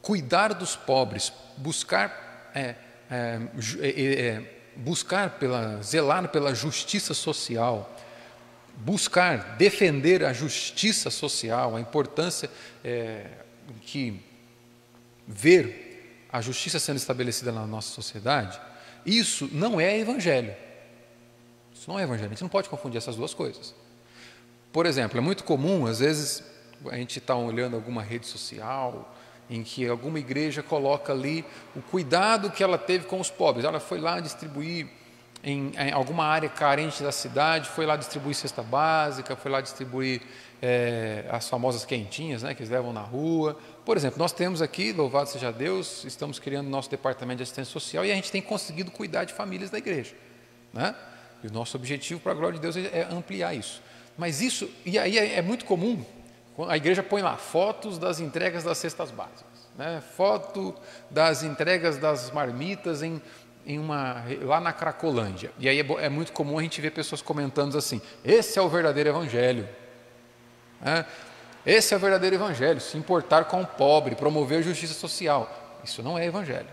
cuidar dos pobres, buscar, é, é, é, é, buscar pela, zelar pela justiça social, buscar defender a justiça social, a importância é, que ver a justiça sendo estabelecida na nossa sociedade, isso não é evangelho. Isso não é evangelho. A gente não pode confundir essas duas coisas. Por exemplo, é muito comum, às vezes, a gente está olhando alguma rede social em que alguma igreja coloca ali o cuidado que ela teve com os pobres. Ela foi lá distribuir em, em alguma área carente da cidade, foi lá distribuir cesta básica, foi lá distribuir é, as famosas quentinhas né, que eles levam na rua. Por exemplo, nós temos aqui, louvado seja Deus, estamos criando nosso departamento de assistência social e a gente tem conseguido cuidar de famílias da igreja. Né? E o nosso objetivo, para a glória de Deus, é ampliar isso. Mas isso, e aí é, é muito comum, a igreja põe lá fotos das entregas das cestas básicas, né? foto das entregas das marmitas em, em uma, lá na Cracolândia. E aí é, é, muito comum a gente ver pessoas comentando assim: esse é o verdadeiro evangelho. Né? Esse é o verdadeiro evangelho, se importar com o pobre, promover justiça social. Isso não é evangelho.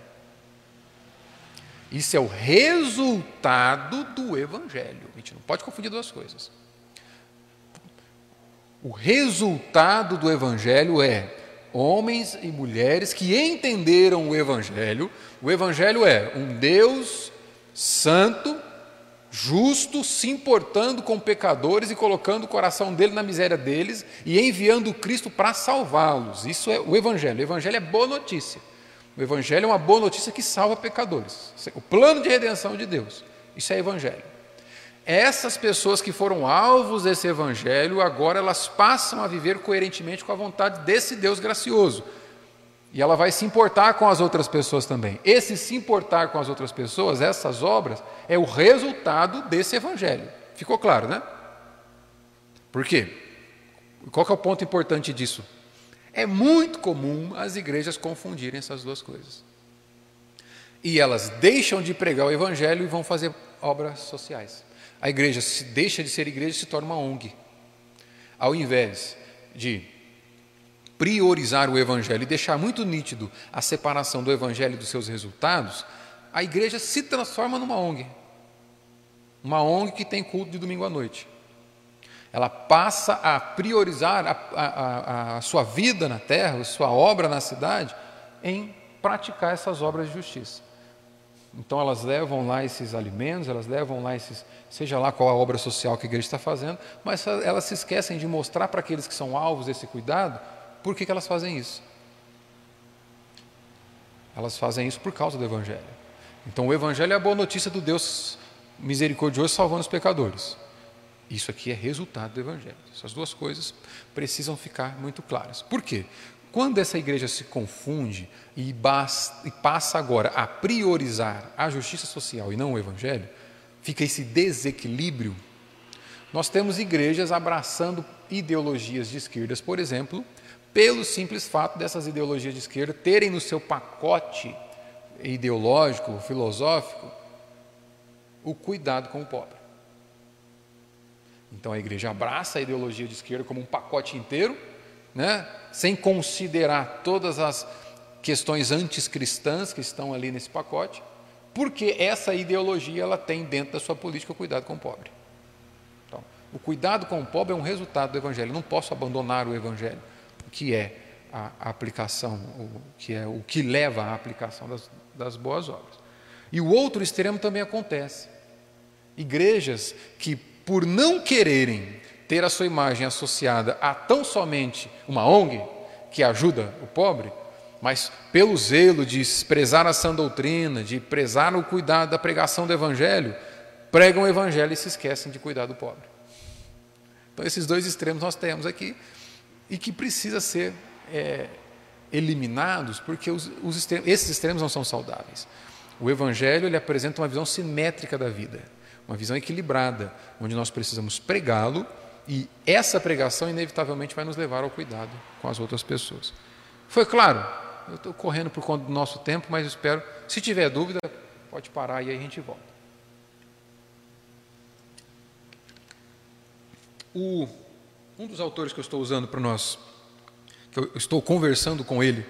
Isso é o resultado do evangelho. A gente não pode confundir duas coisas. O resultado do evangelho é homens e mulheres que entenderam o evangelho. O evangelho é um Deus santo, justo, se importando com pecadores e colocando o coração dele na miséria deles e enviando Cristo para salvá-los. Isso é o Evangelho. O Evangelho é boa notícia. O Evangelho é uma boa notícia que salva pecadores. O plano de redenção de Deus. Isso é Evangelho. Essas pessoas que foram alvos desse Evangelho, agora elas passam a viver coerentemente com a vontade desse Deus gracioso. E ela vai se importar com as outras pessoas também. Esse se importar com as outras pessoas, essas obras, é o resultado desse evangelho. Ficou claro, né? Por quê? Qual é o ponto importante disso? É muito comum as igrejas confundirem essas duas coisas. E elas deixam de pregar o evangelho e vão fazer obras sociais. A igreja se deixa de ser igreja e se torna uma ONG. Ao invés de priorizar o Evangelho e deixar muito nítido a separação do Evangelho dos seus resultados, a igreja se transforma numa ONG. Uma ONG que tem culto de domingo à noite. Ela passa a priorizar a, a, a sua vida na terra, a sua obra na cidade, em praticar essas obras de justiça. Então elas levam lá esses alimentos, elas levam lá esses, seja lá qual a obra social que a igreja está fazendo, mas elas se esquecem de mostrar para aqueles que são alvos desse cuidado por que, que elas fazem isso? Elas fazem isso por causa do Evangelho. Então, o Evangelho é a boa notícia do Deus misericordioso salvando os pecadores. Isso aqui é resultado do Evangelho. Essas duas coisas precisam ficar muito claras. Por quê? Quando essa igreja se confunde e, basta, e passa agora a priorizar a justiça social e não o Evangelho, fica esse desequilíbrio. Nós temos igrejas abraçando ideologias de esquerdas, por exemplo, pelo simples fato dessas ideologias de esquerda terem no seu pacote ideológico, filosófico, o cuidado com o pobre. Então a igreja abraça a ideologia de esquerda como um pacote inteiro, né, sem considerar todas as questões anticristãs que estão ali nesse pacote, porque essa ideologia ela tem dentro da sua política o cuidado com o pobre. Então, o cuidado com o pobre é um resultado do evangelho. Não posso abandonar o evangelho que é a aplicação, o que é o que leva à aplicação das, das boas obras. E o outro extremo também acontece. Igrejas que, por não quererem ter a sua imagem associada a tão somente uma ONG que ajuda o pobre, mas pelo zelo de prezar a sã doutrina, de prezar o cuidado da pregação do Evangelho, pregam o Evangelho e se esquecem de cuidar do pobre. Então, esses dois extremos nós temos aqui e que precisa ser é, eliminados, porque os, os extremos, esses extremos não são saudáveis. O Evangelho ele apresenta uma visão simétrica da vida, uma visão equilibrada, onde nós precisamos pregá-lo e essa pregação inevitavelmente vai nos levar ao cuidado com as outras pessoas. Foi claro? Eu estou correndo por conta do nosso tempo, mas espero, se tiver dúvida, pode parar e aí a gente volta. O um dos autores que eu estou usando para nós, que eu estou conversando com ele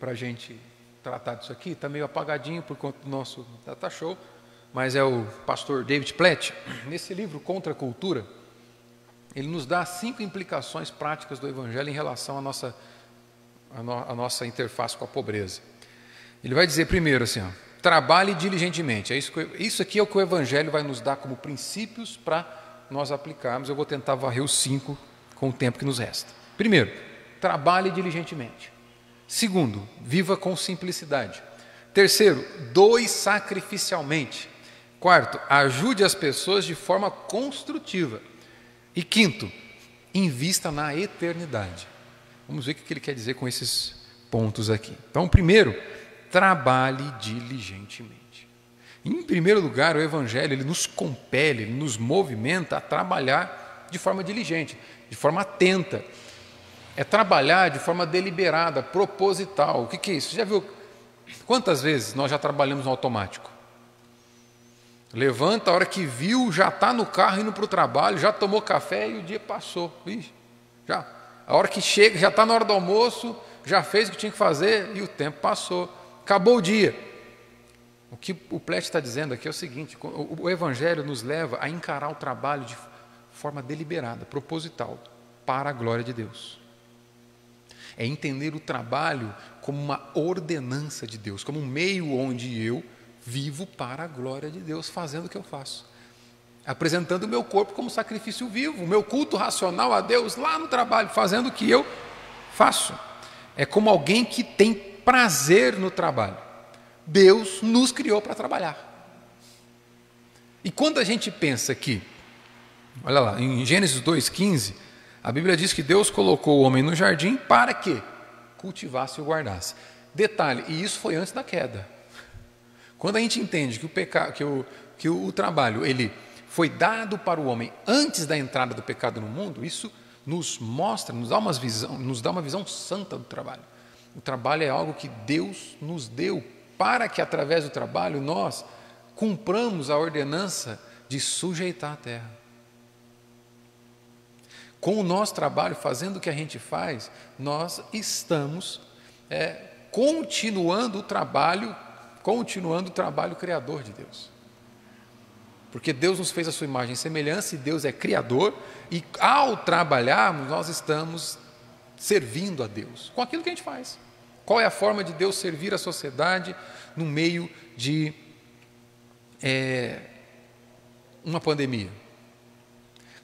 para a gente tratar disso aqui, está meio apagadinho por conta do nosso data show, mas é o pastor David Platt. Nesse livro, Contra a Cultura, ele nos dá cinco implicações práticas do Evangelho em relação à nossa, à, no, à nossa interface com a pobreza. Ele vai dizer primeiro assim, ó, trabalhe diligentemente. É isso, que, isso aqui é o que o Evangelho vai nos dar como princípios para nós aplicarmos. Eu vou tentar varrer os cinco com o tempo que nos resta. Primeiro, trabalhe diligentemente. Segundo, viva com simplicidade. Terceiro, doe sacrificialmente. Quarto, ajude as pessoas de forma construtiva. E quinto, invista na eternidade. Vamos ver o que ele quer dizer com esses pontos aqui. Então, primeiro, trabalhe diligentemente. Em primeiro lugar, o Evangelho ele nos compele, ele nos movimenta a trabalhar de forma diligente, de forma atenta. É trabalhar de forma deliberada, proposital. O que, que é isso? Você já viu quantas vezes nós já trabalhamos no automático? Levanta, a hora que viu, já está no carro indo para o trabalho, já tomou café e o dia passou. Ixi, já. A hora que chega, já está na hora do almoço, já fez o que tinha que fazer e o tempo passou. Acabou o dia. O que o Plet está dizendo aqui é o seguinte: o Evangelho nos leva a encarar o trabalho de forma deliberada, proposital, para a glória de Deus. É entender o trabalho como uma ordenança de Deus, como um meio onde eu vivo para a glória de Deus, fazendo o que eu faço. Apresentando o meu corpo como sacrifício vivo, o meu culto racional a Deus lá no trabalho, fazendo o que eu faço. É como alguém que tem prazer no trabalho. Deus nos criou para trabalhar. E quando a gente pensa que, olha lá, em Gênesis 2,15, a Bíblia diz que Deus colocou o homem no jardim para que cultivasse e guardasse. Detalhe, e isso foi antes da queda. Quando a gente entende que o, pecado, que o, que o trabalho ele foi dado para o homem antes da entrada do pecado no mundo, isso nos mostra, nos dá, uma visão, nos dá uma visão santa do trabalho. O trabalho é algo que Deus nos deu para que através do trabalho nós cumpramos a ordenança de sujeitar a terra. Com o nosso trabalho, fazendo o que a gente faz, nós estamos é, continuando o trabalho continuando o trabalho criador de Deus. Porque Deus nos fez a sua imagem e semelhança, e Deus é criador, e ao trabalharmos, nós estamos servindo a Deus com aquilo que a gente faz. Qual é a forma de Deus servir a sociedade no meio de é, uma pandemia?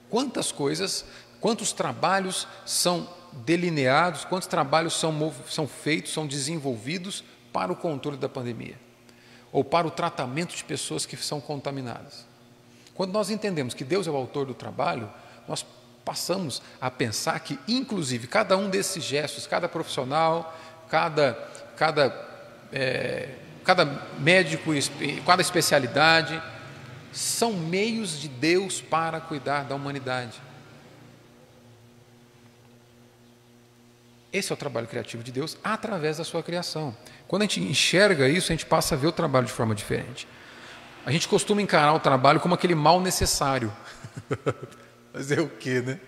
Quantas coisas, quantos trabalhos são delineados, quantos trabalhos são, são feitos, são desenvolvidos para o controle da pandemia? Ou para o tratamento de pessoas que são contaminadas. Quando nós entendemos que Deus é o autor do trabalho, nós passamos a pensar que, inclusive, cada um desses gestos, cada profissional, cada, cada, é, cada médico, cada especialidade, são meios de Deus para cuidar da humanidade. Esse é o trabalho criativo de Deus através da sua criação. Quando a gente enxerga isso, a gente passa a ver o trabalho de forma diferente. A gente costuma encarar o trabalho como aquele mal necessário. Fazer o quê, né?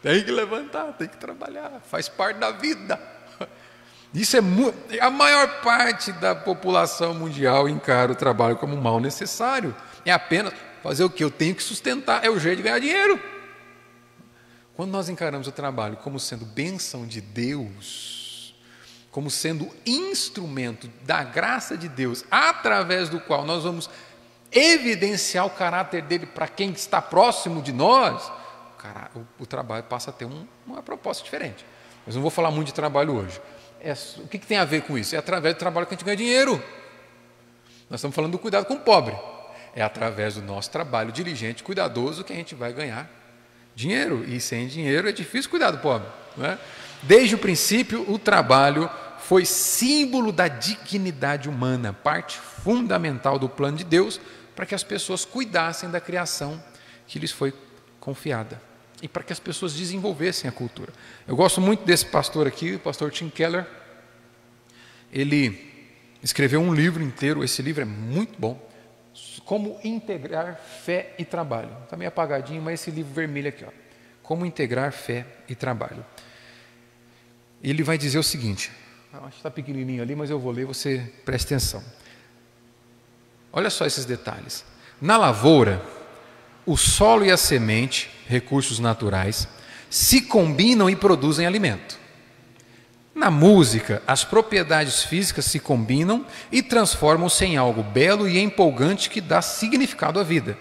Tem que levantar, tem que trabalhar, faz parte da vida. Isso é a maior parte da população mundial encara o trabalho como mal necessário. É apenas fazer o que eu tenho que sustentar, é o jeito de ganhar dinheiro. Quando nós encaramos o trabalho como sendo bênção de Deus, como sendo instrumento da graça de Deus, através do qual nós vamos evidenciar o caráter dele para quem está próximo de nós, o, o, trabalho passa a ter um, uma proposta diferente. Mas não vou falar muito de trabalho hoje. É, o que, que tem a ver com isso? É através do trabalho que a gente ganha dinheiro. Nós estamos falando do cuidado com o pobre. É através do nosso trabalho diligente, cuidadoso, que a gente vai ganhar dinheiro, e sem dinheiro é difícil cuidar do pobre. É? Desde o princípio, o trabalho foi símbolo da dignidade humana, parte fundamental do plano de Deus para que as pessoas cuidassem da criação que lhes foi confiada e para que as pessoas desenvolvessem a cultura. Eu gosto muito desse pastor aqui, o pastor Tim Keller. Ele escreveu um livro inteiro, esse livro é muito bom, como integrar fé e trabalho. Está meio apagadinho, mas esse livro vermelho aqui, ó. Como integrar fé e trabalho. Ele vai dizer o seguinte: acho que está pequenininho ali, mas eu vou ler, você preste atenção. Olha só esses detalhes. Na lavoura, o solo e a semente, recursos naturais, se combinam e produzem alimento. Na música, as propriedades físicas se combinam e transformam-se em algo belo e empolgante que dá significado à vida.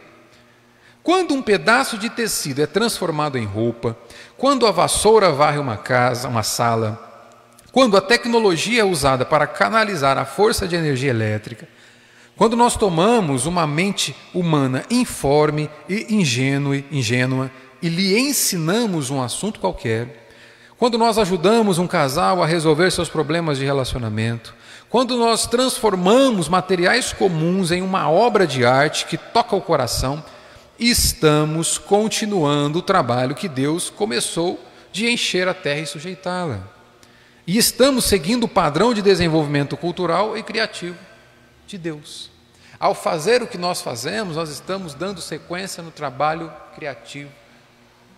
Quando um pedaço de tecido é transformado em roupa, quando a vassoura varre uma casa, uma sala, quando a tecnologia é usada para canalizar a força de energia elétrica, quando nós tomamos uma mente humana informe e ingênua, ingênua e lhe ensinamos um assunto qualquer, quando nós ajudamos um casal a resolver seus problemas de relacionamento, quando nós transformamos materiais comuns em uma obra de arte que toca o coração, estamos continuando o trabalho que Deus começou de encher a terra e sujeitá-la. E estamos seguindo o padrão de desenvolvimento cultural e criativo de Deus. Ao fazer o que nós fazemos, nós estamos dando sequência no trabalho criativo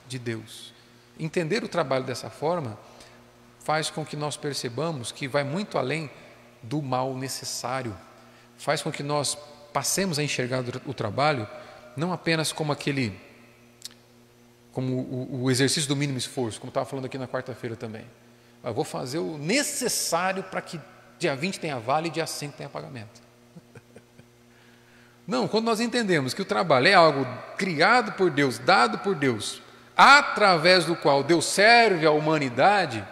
de Deus. Entender o trabalho dessa forma faz com que nós percebamos que vai muito além do mal necessário, faz com que nós passemos a enxergar o trabalho não apenas como aquele, como o, o exercício do mínimo esforço, como estava falando aqui na quarta-feira também. Eu vou fazer o necessário para que dia 20 tenha vale e dia 5 tenha pagamento. Não, quando nós entendemos que o trabalho é algo criado por Deus, dado por Deus, através do qual Deus serve a humanidade,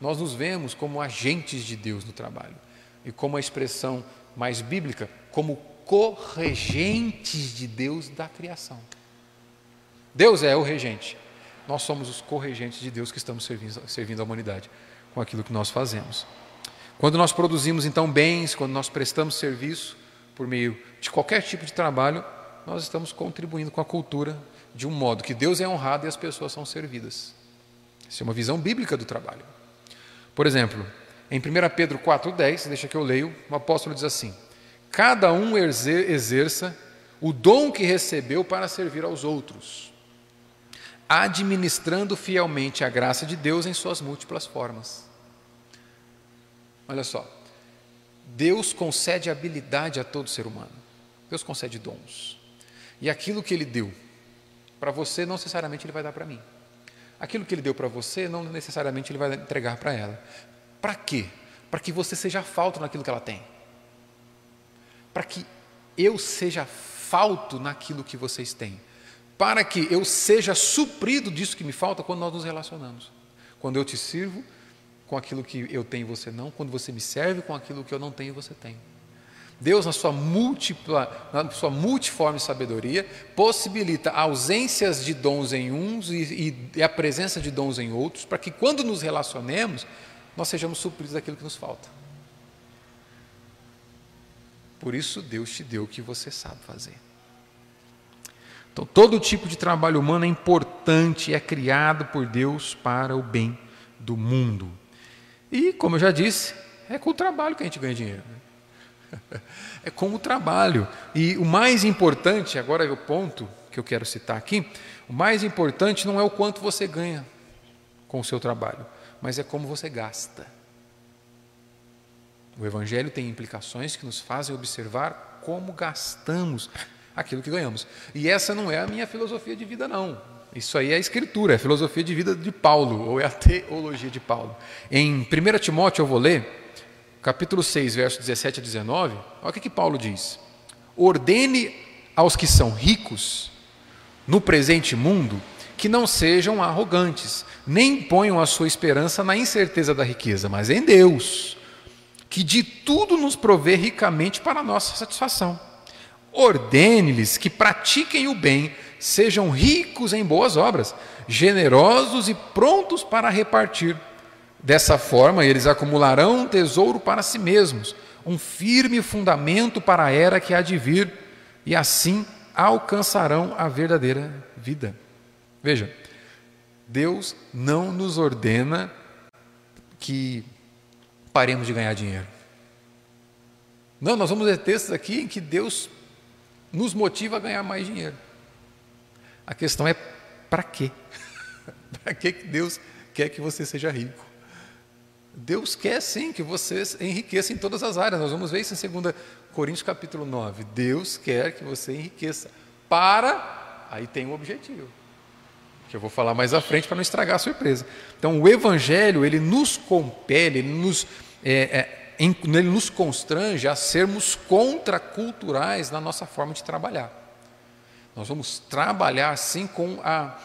nós nos vemos como agentes de Deus no trabalho. E como a expressão mais bíblica, como corregentes de Deus da criação. Deus é o regente. Nós somos os corregentes de Deus que estamos servindo, servindo a humanidade com aquilo que nós fazemos. Quando nós produzimos então bens, quando nós prestamos serviço por meio de qualquer tipo de trabalho, nós estamos contribuindo com a cultura de um modo que Deus é honrado e as pessoas são servidas. Essa é uma visão bíblica do trabalho. Por exemplo, em 1 Pedro 4,10, deixa que eu leio, o apóstolo diz assim: Cada um exerça o dom que recebeu para servir aos outros, administrando fielmente a graça de Deus em suas múltiplas formas. Olha só, Deus concede habilidade a todo ser humano. Deus concede dons. E aquilo que Ele deu para você, não necessariamente Ele vai dar para mim. Aquilo que Ele deu para você, não necessariamente Ele vai entregar para ela. Para quê? Para que você seja falto naquilo que ela tem. Para que eu seja falto naquilo que vocês têm. Para que eu seja suprido disso que me falta quando nós nos relacionamos. Quando eu te sirvo com aquilo que eu tenho e você não, quando você me serve com aquilo que eu não tenho e você tem. Deus, na sua, múltipla, na sua multiforme sabedoria, possibilita ausências de dons em uns e, e, a presença de dons em outros, para que quando nos relacionemos, nós sejamos supridos daquilo que nos falta. Por isso, Deus te deu o que você sabe fazer. Então, todo tipo de trabalho humano é importante, é criado por Deus para o bem do mundo. E, como eu já disse, é com o trabalho que a gente ganha dinheiro. Né? É com o trabalho. E o mais importante, agora é o ponto que eu quero citar aqui: o mais importante não é o quanto você ganha com o seu trabalho, mas é como você gasta. O Evangelho tem implicações que nos fazem observar como gastamos aquilo que ganhamos. E essa não é a minha filosofia de vida, não. Isso aí é a Escritura, é a filosofia de vida de Paulo, ou é a teologia de Paulo. Em 1 Timóteo, eu vou ler capítulo 6, versos 17 a 19, olha o que, que Paulo diz: Ordene aos que são ricos no presente mundo que não sejam arrogantes, nem ponham a sua esperança na incerteza da riqueza, mas em Deus, que de tudo nos provê ricamente para nossa satisfação. Ordene-lhes que pratiquem o bem, sejam ricos em boas obras, generosos e prontos para repartir Dessa forma, eles acumularão um tesouro para si mesmos, um firme fundamento para a era que há de vir, e assim alcançarão a verdadeira vida. Veja, Deus não nos ordena que paremos de ganhar dinheiro. Não, nós vamos ver textos aqui em que Deus nos motiva a ganhar mais dinheiro. A questão é para quê? para que Deus quer que você seja rico? Deus quer sim que vocês enriqueçam em todas as áreas. Nós vamos ver isso em 2 Coríntios capítulo 9. Deus quer que você enriqueça para. Aí tem um objetivo. Que eu vou falar mais à frente para não estragar a surpresa. Então, o Evangelho, ele nos compele, ele nos, é, é, ele nos constrange a sermos contraculturais na nossa forma de trabalhar. Nós vamos trabalhar, sim, com a,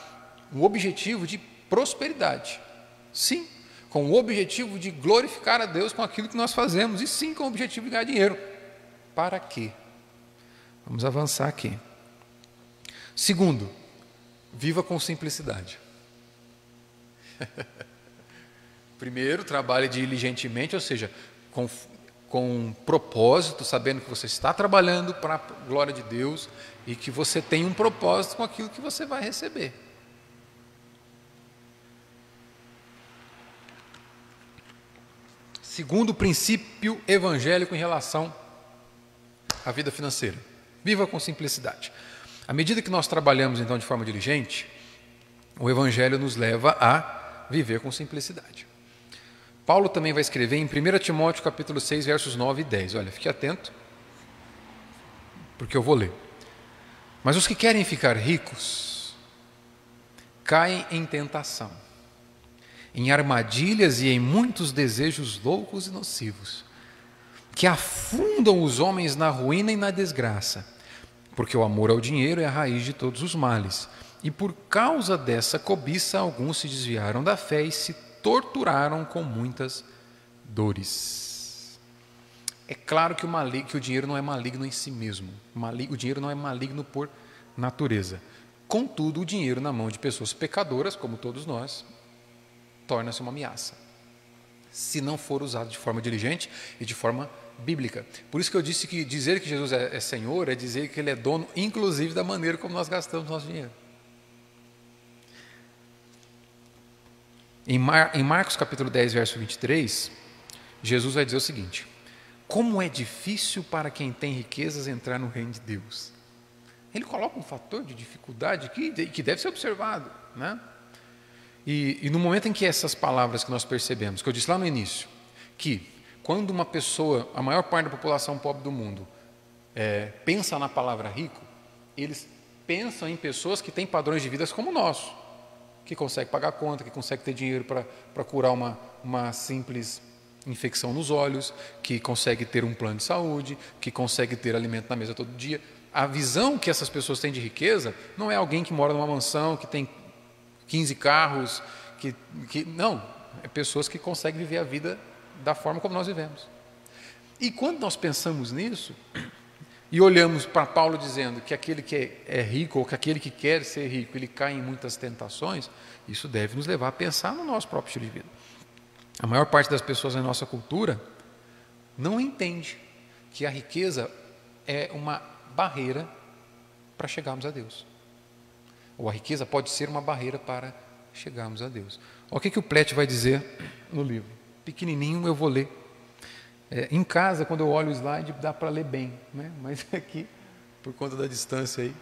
o objetivo de prosperidade. Sim, com o objetivo de glorificar a Deus com aquilo que nós fazemos, e sim com o objetivo de ganhar dinheiro. Para quê? Vamos avançar aqui. Segundo, viva com simplicidade. Primeiro, trabalhe diligentemente, ou seja, com, com propósito, sabendo que você está trabalhando para a glória de Deus e que você tem um propósito com aquilo que você vai receber. Segundo princípio evangélico em relação à vida financeira. Viva com simplicidade. À medida que nós trabalhamos então de forma diligente, o evangelho nos leva a viver com simplicidade. Paulo também vai escrever em 1 Timóteo capítulo 6, versos 9 e 10. Olha, fique atento, porque eu vou ler. Mas os que querem ficar ricos caem em tentação em armadilhas e em muitos desejos loucos e nocivos, que afundam os homens na ruína e na desgraça, porque o amor ao dinheiro é a raiz de todos os males. E por causa dessa cobiça, alguns se desviaram da fé e se torturaram com muitas dores. É claro que o, malig, que o dinheiro não é maligno em si mesmo, o dinheiro não é maligno por natureza. Contudo, o dinheiro na mão de pessoas pecadoras, como todos nós, torna-se uma ameaça, se não for usado de forma diligente e de forma bíblica. Por isso que eu disse que dizer que Jesus é, é Senhor é dizer que Ele é dono, inclusive da maneira como nós gastamos nosso dinheiro. Em, Mar, em Marcos capítulo 10, verso 23, Jesus vai dizer o seguinte: Como é difícil para quem tem riquezas entrar no reino de Deus. Ele coloca um fator de dificuldade que, que deve ser observado, né? E, e no momento em que essas palavras que nós percebemos, que eu disse lá no início, que quando uma pessoa, a maior parte da população pobre do mundo, é, pensa na palavra rico, eles pensam em pessoas que têm padrões de vida como o nosso, que conseguem pagar conta, que conseguem ter dinheiro para curar uma, uma simples infecção nos olhos, que consegue ter um plano de saúde, que consegue ter alimento na mesa todo dia. A visão que essas pessoas têm de riqueza não é alguém que mora numa mansão, que tem 15 carros, que, que não, é pessoas que conseguem viver a vida da forma como nós vivemos. E quando nós pensamos nisso e olhamos para Paulo dizendo que aquele que é, é rico ou que aquele que quer ser rico, ele cai em muitas tentações, isso deve nos levar a pensar no nosso próprio estilo de vida. A maior parte das pessoas na nossa cultura não entende que a riqueza é uma barreira para chegarmos a Deus ou a riqueza pode ser uma barreira para chegarmos a Deus. O que, que o Plete vai dizer no livro? Pequenininho eu vou ler. É, em casa, quando eu olho o slide, dá para ler bem, né? mas aqui, por conta da distância aí.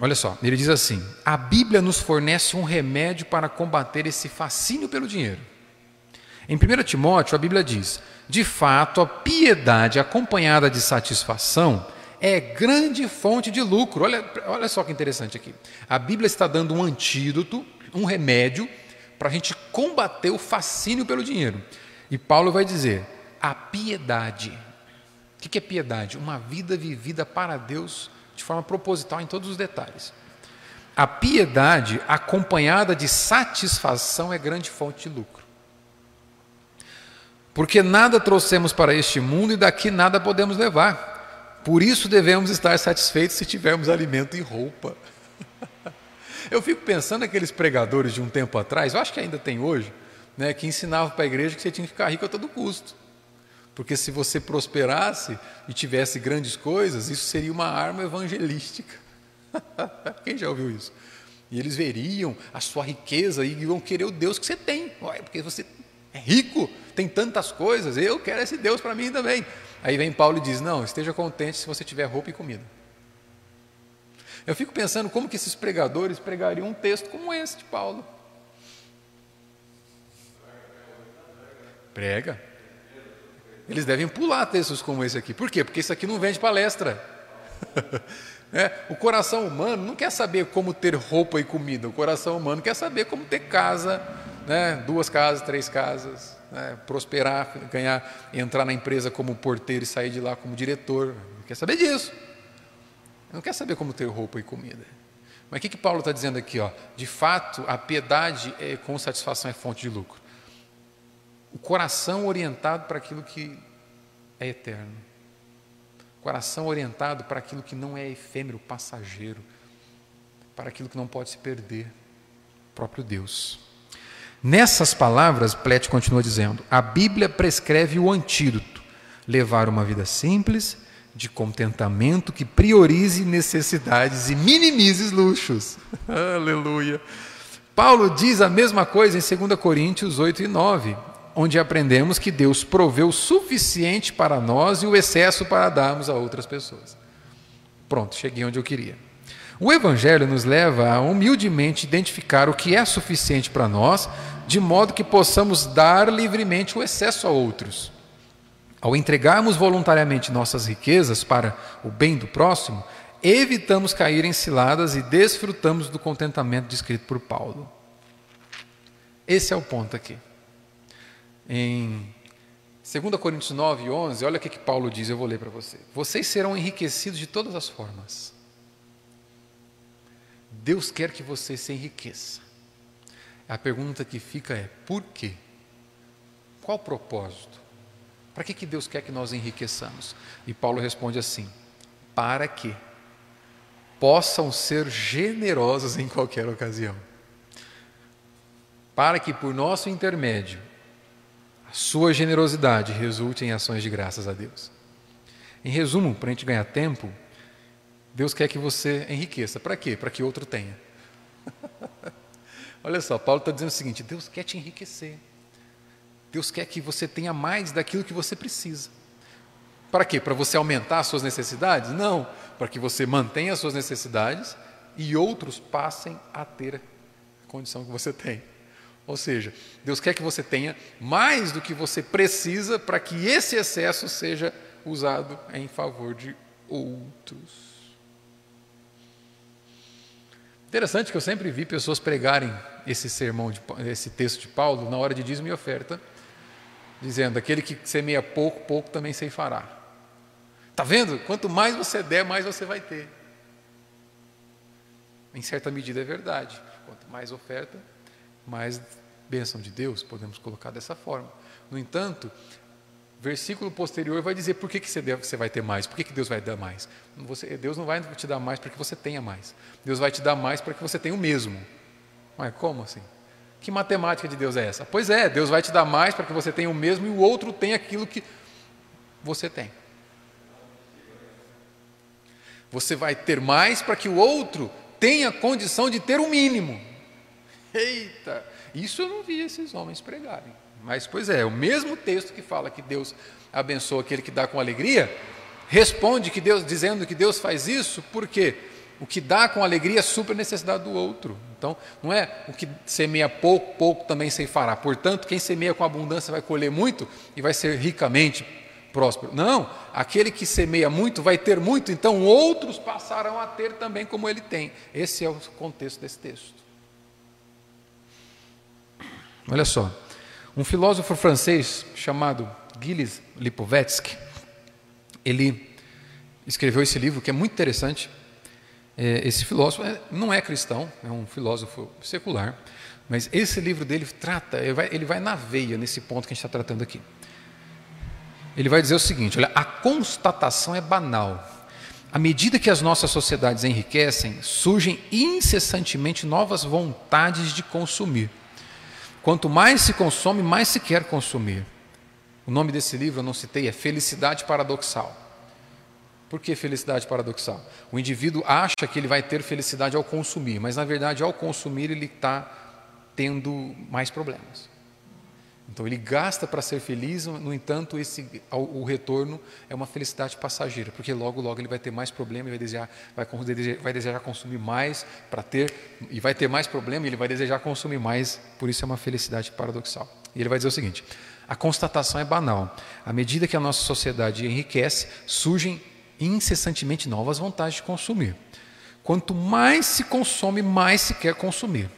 Olha só, ele diz assim: a Bíblia nos fornece um remédio para combater esse fascínio pelo dinheiro. Em 1 Timóteo, a Bíblia diz: de fato, a piedade acompanhada de satisfação é grande fonte de lucro. Olha, olha só que interessante aqui. A Bíblia está dando um antídoto, um remédio, para a gente combater o fascínio pelo dinheiro. E Paulo vai dizer: a piedade. O que é piedade? Uma vida vivida para Deus de forma proposital em todos os detalhes. A piedade acompanhada de satisfação é grande fonte de lucro. Porque nada trouxemos para este mundo e daqui nada podemos levar. Por isso devemos estar satisfeitos se tivermos alimento e roupa. Eu fico pensando naqueles pregadores de um tempo atrás, eu acho que ainda tem hoje, né, que ensinavam para a igreja que você tinha que ficar rico a todo custo. Porque se você prosperasse e tivesse grandes coisas, isso seria uma arma evangelística. Quem já ouviu isso? E eles veriam a sua riqueza e iam querer o Deus que você tem. Porque você é rico, tem tantas coisas, eu quero esse Deus para mim também. Aí vem Paulo e diz: Não, esteja contente se você tiver roupa e comida. Eu fico pensando como que esses pregadores pregariam um texto como esse de Paulo. Prega. Eles devem pular textos como esse aqui. Por quê? Porque isso aqui não vende palestra. é, o coração humano não quer saber como ter roupa e comida. O coração humano quer saber como ter casa, né? duas casas, três casas, né? prosperar, ganhar, entrar na empresa como porteiro e sair de lá como diretor. Não quer saber disso. Não quer saber como ter roupa e comida. Mas o que, que Paulo está dizendo aqui? Ó? De fato, a piedade é, com satisfação é fonte de lucro. O coração orientado para aquilo que é eterno. O coração orientado para aquilo que não é efêmero, passageiro. Para aquilo que não pode se perder. O próprio Deus. Nessas palavras, Plete continua dizendo: a Bíblia prescreve o antídoto, levar uma vida simples, de contentamento que priorize necessidades e minimize luxos. Aleluia. Paulo diz a mesma coisa em 2 Coríntios 8 e 9, onde aprendemos que Deus proveu o suficiente para nós e o excesso para darmos a outras pessoas. Pronto, cheguei onde eu queria. O Evangelho nos leva a humildemente identificar o que é suficiente para nós, de modo que possamos dar livremente o excesso a outros. Ao entregarmos voluntariamente nossas riquezas para o bem do próximo, evitamos cair em ciladas e desfrutamos do contentamento descrito por Paulo. Esse é o ponto aqui. Em 2 Coríntios 9, 11, olha o que, que Paulo diz, eu vou ler para você. Vocês serão enriquecidos de todas as formas. Deus quer que você se enriqueça. A pergunta que fica é: por quê? Qual o propósito? Para que, que Deus quer que nós enriqueçamos? E Paulo responde assim: para que possam ser generosos em qualquer ocasião. Para que por nosso intermédio a sua generosidade resulte em ações de graças a Deus. Em resumo, para a gente ganhar tempo, Deus quer que você enriqueça. Para quê? Para que outro tenha. Olha só, Paulo está dizendo o seguinte: Deus quer te enriquecer. Deus quer que você tenha mais daquilo que você precisa. Para quê? Para você aumentar as suas necessidades? Não, para que você mantenha as suas necessidades e outros passem a ter a condição que você tem. Ou seja, Deus quer que você tenha mais do que você precisa para que esse excesso seja usado em favor de outros. Interessante que eu sempre vi pessoas pregarem esse sermão, de, esse texto de Paulo na hora de dízimo e oferta, dizendo: aquele que semeia pouco, pouco também fará. Está vendo? Quanto mais você der, mais você vai ter. Em certa medida é verdade. Quanto mais oferta, mais bênção de Deus, podemos colocar dessa forma. No entanto, versículo posterior vai dizer por que, que você, deve, você vai ter mais, por que, que Deus vai dar mais. Você, Deus não vai te dar mais para que você tenha mais. Deus vai te dar mais para que você tenha o mesmo. Mas como assim? Que matemática de Deus é essa? Pois é, Deus vai te dar mais para que você tenha o mesmo e o outro tenha aquilo que você tem. Você vai ter mais para que o outro tenha condição de ter o mínimo. Eita, isso eu não vi esses homens pregarem. Mas, pois é, o mesmo texto que fala que Deus abençoa aquele que dá com alegria, responde que Deus, dizendo que Deus faz isso, porque o que dá com alegria supra a necessidade do outro. Então, não é o que semeia pouco, pouco também fará. Portanto, quem semeia com abundância vai colher muito e vai ser ricamente próspero. Não, aquele que semeia muito vai ter muito, então outros passarão a ter também como ele tem. Esse é o contexto desse texto. Olha só, um filósofo francês chamado Gilles Lipovetsky, ele escreveu esse livro que é muito interessante, é, esse filósofo é, não é cristão, é um filósofo secular, mas esse livro dele trata, ele vai, ele vai na veia nesse ponto que a gente está tratando aqui. Ele vai dizer o seguinte: olha, a constatação é banal. À medida que as nossas sociedades enriquecem, surgem incessantemente novas vontades de consumir. Quanto mais se consome, mais se quer consumir. O nome desse livro eu não citei, é Felicidade Paradoxal. Por que felicidade paradoxal? O indivíduo acha que ele vai ter felicidade ao consumir, mas na verdade, ao consumir, ele está tendo mais problemas. Então ele gasta para ser feliz, no entanto, esse, o retorno é uma felicidade passageira, porque logo, logo ele vai ter mais problema e vai desejar, vai, vai desejar consumir mais para ter, e vai ter mais problema e ele vai desejar consumir mais, por isso é uma felicidade paradoxal. E ele vai dizer o seguinte: a constatação é banal. À medida que a nossa sociedade enriquece, surgem incessantemente novas vontades de consumir. Quanto mais se consome, mais se quer consumir.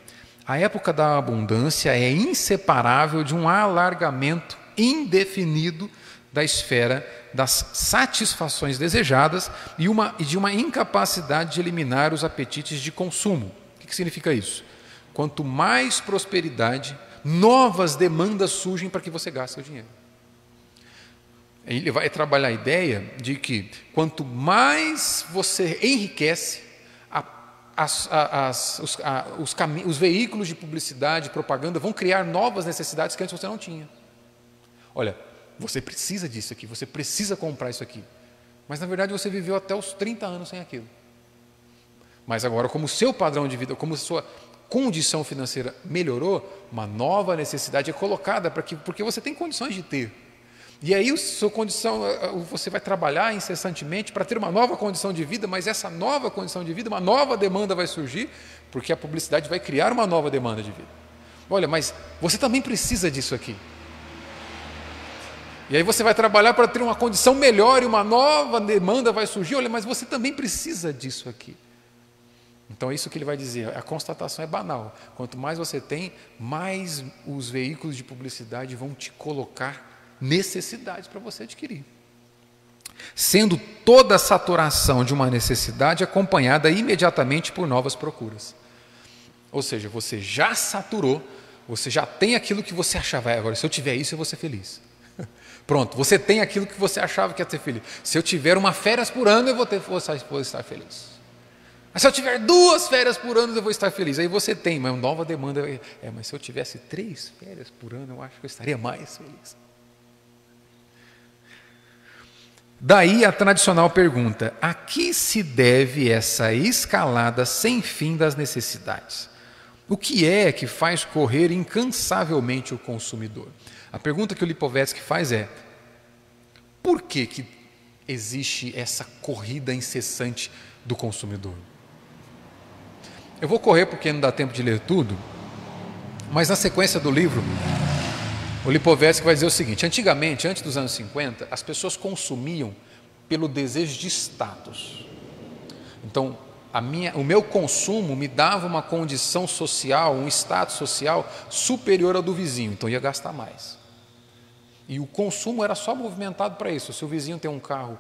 A época da abundância é inseparável de um alargamento indefinido da esfera das satisfações desejadas e, uma, e de uma incapacidade de eliminar os apetites de consumo. O que, significa isso? Quanto mais prosperidade, novas demandas surgem para que você gaste seu dinheiro. Ele vai trabalhar a ideia de que quanto mais você enriquece, a, as, as, os, a, os, os veículos de publicidade, propaganda vão criar novas necessidades que antes você não tinha. Olha, você precisa disso aqui, você precisa comprar isso aqui. Mas na verdade você viveu até os 30 anos sem aquilo. Mas agora, como o seu padrão de vida, como a sua condição financeira melhorou, uma nova necessidade é colocada para que, porque você tem condições de ter. E aí sua condição, eh, eh, você vai trabalhar incessantemente para ter uma nova condição de vida, mas essa nova condição de vida, uma nova demanda vai surgir, porque a publicidade vai criar uma nova demanda de vida. Olha, mas você também precisa disso aqui. E aí você vai trabalhar para ter uma condição melhor e uma nova demanda vai surgir. Olha, mas você também precisa disso aqui. Então é isso que ele vai dizer. A constatação é banal. Quanto mais você tem, mais os veículos de publicidade vão te colocar necessidades para você adquirir. Sendo toda a saturação de uma necessidade acompanhada imediatamente por novas procuras. Ou seja, você já saturou, você já tem aquilo que você achava, agora se eu tiver isso eu vou ser feliz. Pronto, você tem aquilo que você achava que ia ser feliz. Se eu tiver uma férias por ano, eu vou, ter, vou estar feliz. Mas se eu tiver duas férias por ano, eu vou estar feliz. Aí você tem, mas uma nova demanda. É, mas se eu tivesse três férias por ano, eu acho que eu estaria mais feliz. Daí a tradicional pergunta: a que se deve essa escalada sem fim das necessidades? O que é que faz correr incansavelmente o consumidor? A pergunta que o Lipovetsky faz é: por que, que existe essa corrida incessante do consumidor? Eu vou correr porque não dá tempo de ler tudo, mas na sequência do livro, o Lipovetsky vai dizer o seguinte: antigamente, antes dos anos 50, as pessoas consumiam pelo desejo de status. Então, minha, o meu consumo me dava uma condição social, um status social superior ao do vizinho, então ia gastar mais. E o consumo era só movimentado para isso. Se o vizinho tem um carro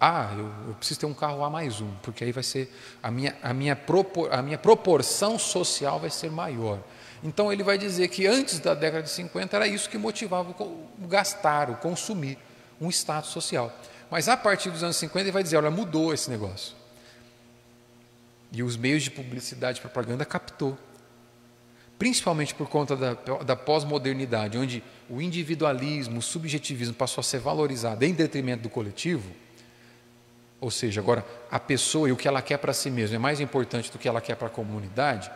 ah, eu, eu, preciso ter um carro A mais um, porque aí vai ser a minha, a, minha propor, a minha proporção social vai ser maior. Então ele vai dizer que antes da década de 50 era isso que motivava o gastar, o consumir, um status social. Mas a partir dos anos 50 ele vai dizer, olha, mudou esse negócio. E os meios de publicidade e propaganda captou. Principalmente por conta da, da pós-modernidade, onde o individualismo, o subjetivismo passou a ser valorizado em detrimento do coletivo. Ou seja, agora a pessoa e o que ela quer para si mesma é mais importante do que ela quer para a comunidade.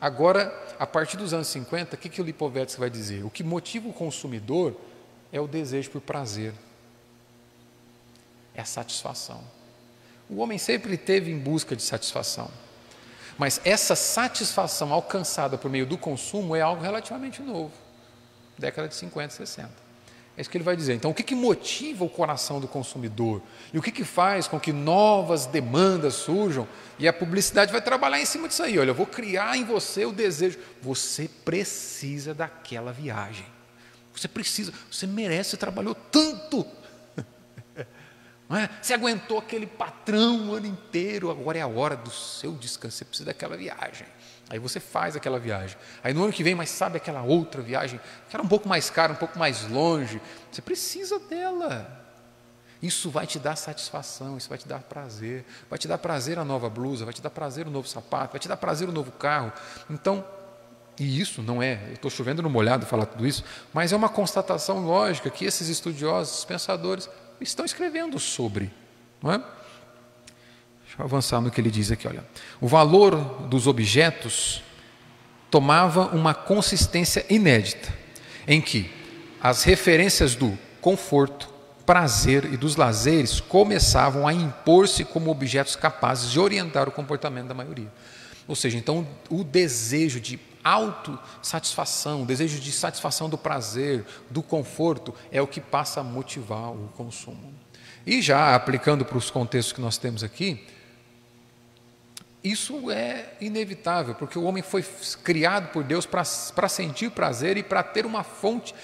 Agora, a partir dos anos 50, o que, que o Lipovetsky vai dizer? O que motiva o consumidor é o desejo por prazer, é a satisfação. O homem sempre teve em busca de satisfação, mas essa satisfação alcançada por meio do consumo é algo relativamente novo década de 50, 60. É isso que ele vai dizer. Então, o que, que motiva o coração do consumidor? E o que, que faz com que novas demandas surjam? E a publicidade vai trabalhar em cima disso aí. Olha, eu vou criar em você o desejo. Você precisa daquela viagem. Você precisa, você merece, você trabalhou tanto. É? Você aguentou aquele patrão o ano inteiro, agora é a hora do seu descanso. Você precisa daquela viagem. Aí você faz aquela viagem. Aí no ano que vem, mas sabe aquela outra viagem, que era um pouco mais cara, um pouco mais longe. Você precisa dela. Isso vai te dar satisfação, isso vai te dar prazer. Vai te dar prazer a nova blusa, vai te dar prazer o novo sapato, vai te dar prazer o novo carro. Então, e isso não é, eu estou chovendo no molhado falar tudo isso, mas é uma constatação lógica que esses estudiosos, pensadores, estão escrevendo sobre. Não é? Deixa eu avançar no que ele diz aqui, olha. O valor dos objetos tomava uma consistência inédita, em que as referências do conforto, prazer e dos lazeres começavam a impor-se como objetos capazes de orientar o comportamento da maioria. Ou seja, então o desejo de autossatisfação, o desejo de satisfação do prazer, do conforto, é o que passa a motivar o consumo. E já aplicando para os contextos que nós temos aqui, isso é inevitável, porque o homem foi criado por Deus para sentir prazer e para ter uma fonte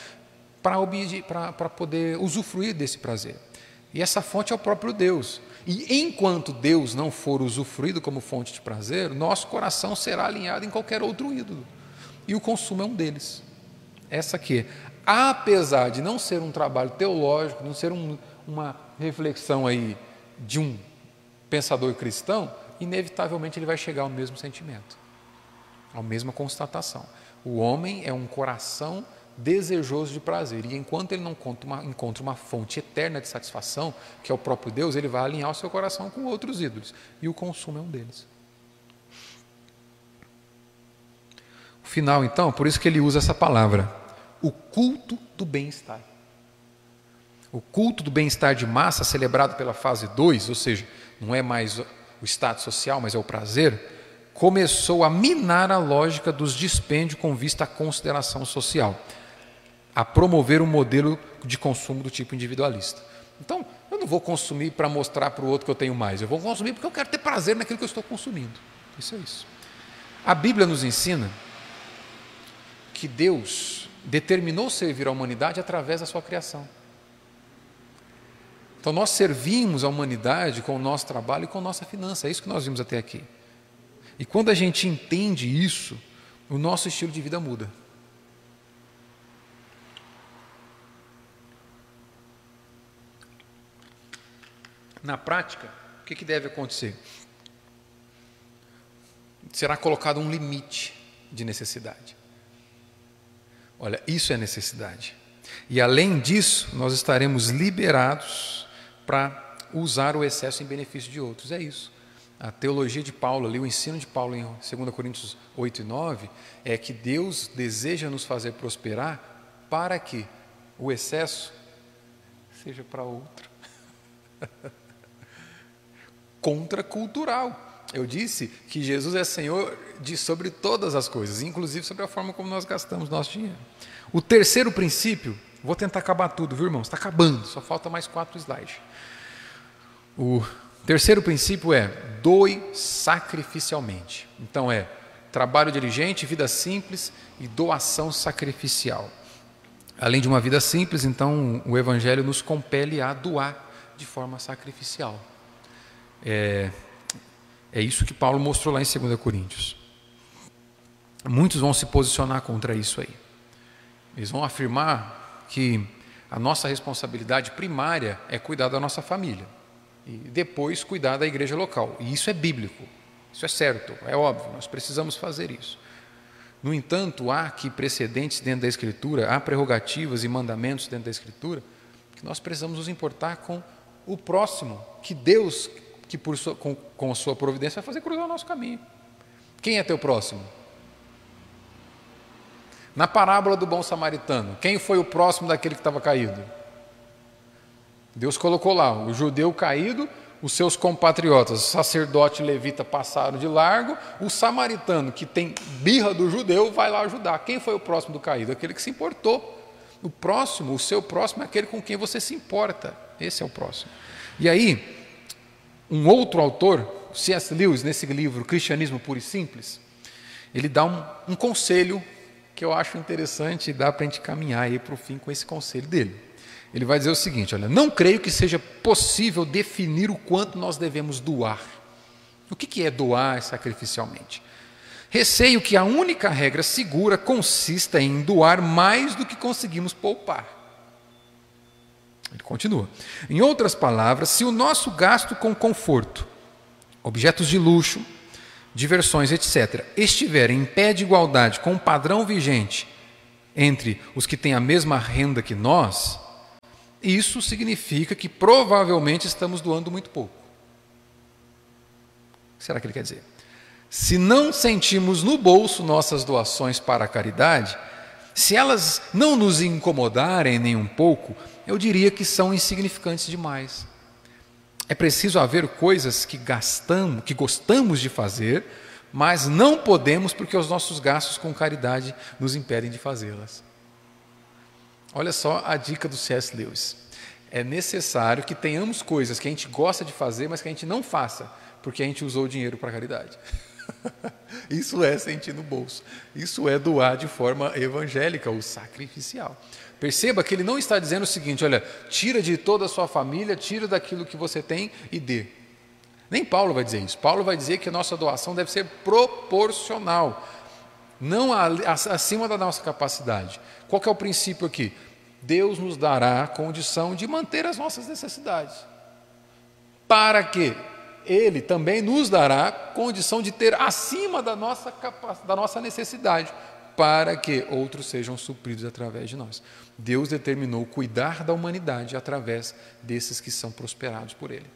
para poder usufruir desse prazer. E essa fonte é o próprio Deus. E enquanto Deus não for usufruído como fonte de prazer, nosso coração será alinhado em qualquer outro ídolo. E o consumo é um deles. Essa aqui, apesar de não ser um trabalho teológico, não ser um, uma reflexão aí de um pensador cristão, inevitavelmente ele vai chegar ao mesmo sentimento, à mesma constatação. O homem é um coração desejoso de prazer, e enquanto ele não uma, encontra uma fonte eterna de satisfação, que é o próprio Deus, ele vai alinhar o seu coração com outros ídolos, e o consumo é um deles. O final, então, por isso que ele usa essa palavra, o culto do bem-estar. O culto do bem-estar de massa, celebrado pela fase 2, ou seja, não é mais o status social, mas é o prazer, começou a minar a lógica dos dispêndios com vista à consideração social, a promover um modelo de consumo do tipo individualista. Então, eu não vou consumir para mostrar para o outro que eu tenho mais, eu vou consumir porque eu quero ter prazer naquilo que eu estou consumindo. Isso é isso. A Bíblia nos ensina que Deus determinou servir a humanidade através da sua criação. Então nós servimos a humanidade com o nosso trabalho e com a nossa finança, é isso que nós vimos até aqui. E quando a gente entende isso, o nosso estilo de vida muda. Na prática, o que, que deve acontecer? Será colocado um limite de necessidade. Olha, isso é necessidade. E além disso, nós estaremos liberados para usar o excesso em benefício de outros. É isso. A teologia de Paulo, ali, o ensino de Paulo em 2 Coríntios 8 e 9, é que Deus deseja nos fazer prosperar para que o excesso seja para outro. Contracultural. Eu disse que Jesus é Senhor de sobre todas as coisas, inclusive sobre a forma como nós gastamos nosso dinheiro. O terceiro princípio, vou tentar acabar tudo, viu, irmãos? Está acabando, só falta mais quatro slides. O terceiro princípio é doe sacrificialmente. Então é trabalho diligente, vida simples e doação sacrificial. Além de uma vida simples, então o Evangelho nos compele a doar de forma sacrificial. É, é isso que Paulo mostrou lá em 2 Coríntios. Muitos vão se posicionar contra isso aí. Eles vão afirmar que a nossa responsabilidade primária é cuidar da nossa família e depois cuidar da igreja local. E isso é bíblico, isso é certo, é óbvio, nós precisamos fazer isso. No entanto, há aqui precedentes dentro da Escritura, há prerrogativas e mandamentos dentro da Escritura, que nós precisamos nos importar com o próximo, que Deus, que por sua, com, com a sua providência, vai fazer cruzar o nosso caminho. Quem é teu próximo? Na parábola do bom samaritano, quem foi o próximo daquele que estava caído? Deus colocou lá o judeu caído, os seus compatriotas, o sacerdote levita passaram de largo, o samaritano que tem birra do judeu vai lá ajudar. Quem foi o próximo do caído? Aquele que se importou. O próximo, o seu próximo é aquele com quem você se importa. Esse é o próximo. E aí, um outro autor, C.S. Lewis, nesse livro Cristianismo Puro e Simples, ele dá um, um conselho que eu acho interessante e dá para a gente caminhar aí para o fim com esse conselho dele. Ele vai dizer o seguinte: olha, não creio que seja possível definir o quanto nós devemos doar. O que é doar sacrificialmente? Receio que a única regra segura consista em doar mais do que conseguimos poupar. Ele continua. Em outras palavras, se o nosso gasto com conforto, objetos de luxo, diversões, etc., estiver em pé de igualdade com o padrão vigente entre os que têm a mesma renda que nós, isso significa que provavelmente estamos doando muito pouco. O que será que ele quer dizer? Se não sentimos no bolso nossas doações para a caridade, se elas não nos incomodarem nem um pouco, eu diria que são insignificantes demais. É preciso haver coisas que gastamos, que gostamos de fazer, mas não podemos porque os nossos gastos com caridade nos impedem de fazê-las. Olha só a dica do C.S. Lewis. É necessário que tenhamos coisas que a gente gosta de fazer, mas que a gente não faça, porque a gente usou o dinheiro para caridade. Isso é sentir no bolso. Isso é doar de forma evangélica ou sacrificial. Perceba que ele não está dizendo o seguinte: olha, tira de toda a sua família, tira daquilo que você tem e dê. Nem Paulo vai dizer isso. Paulo vai dizer que a nossa doação deve ser proporcional, não acima da nossa capacidade. Qual é o princípio aqui? Deus nos dará a condição de manter as nossas necessidades. Para que Ele também nos dará condição de ter acima da nossa, da nossa necessidade, para que outros sejam supridos através de nós. Deus determinou cuidar da humanidade através desses que são prosperados por Ele.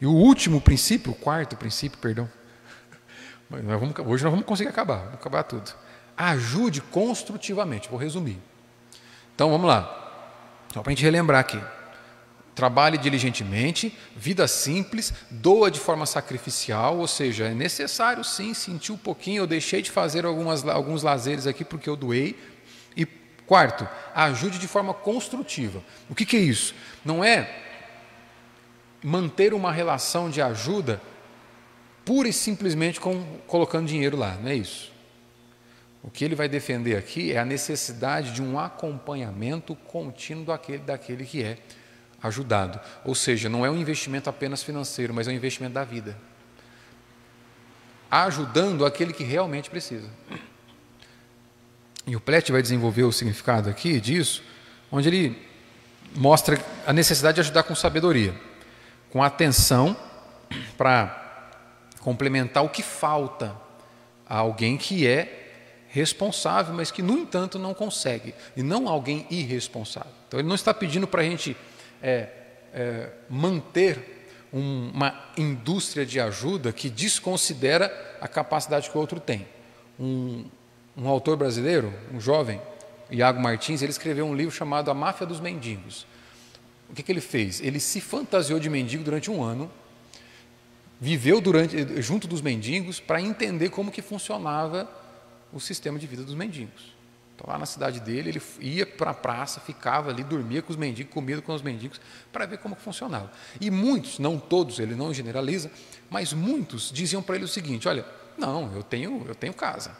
E o último princípio, o quarto princípio, perdão. Nós vamos, hoje nós vamos conseguir acabar, vamos acabar tudo. Ajude construtivamente, vou resumir. Então vamos lá, só para a gente relembrar aqui. Trabalhe diligentemente, vida simples, doa de forma sacrificial, ou seja, é necessário sim sentir um pouquinho. Eu deixei de fazer algumas, alguns lazeres aqui porque eu doei. Quarto, ajude de forma construtiva. O que, que é isso? Não é manter uma relação de ajuda pura e simplesmente com, colocando dinheiro lá, não é isso. O que ele vai defender aqui é a necessidade de um acompanhamento contínuo daquele, daquele que é ajudado. Ou seja, não é um investimento apenas financeiro, mas é um investimento da vida. Ajudando aquele que realmente precisa. E o Plet vai desenvolver o significado aqui disso, onde ele mostra a necessidade de ajudar com sabedoria com atenção para complementar o que falta a alguém que é responsável, mas que, no entanto, não consegue, e não alguém irresponsável. Então, ele não está pedindo para a gente é, é, manter um, uma indústria de ajuda que desconsidera a capacidade que o outro tem. Um, um autor brasileiro, um jovem, Iago Martins, ele escreveu um livro chamado A Máfia dos Mendigos. O que, que ele fez? Ele se fantasiou de mendigo durante um ano, viveu durante, junto dos mendigos para entender como que funcionava o sistema de vida dos mendigos. Então, lá na cidade dele, ele ia para a praça, ficava ali, dormia com os mendigos, comia com os mendigos, para ver como funcionava. E muitos, não todos, ele não generaliza, mas muitos diziam para ele o seguinte: olha, não, eu tenho, eu tenho casa,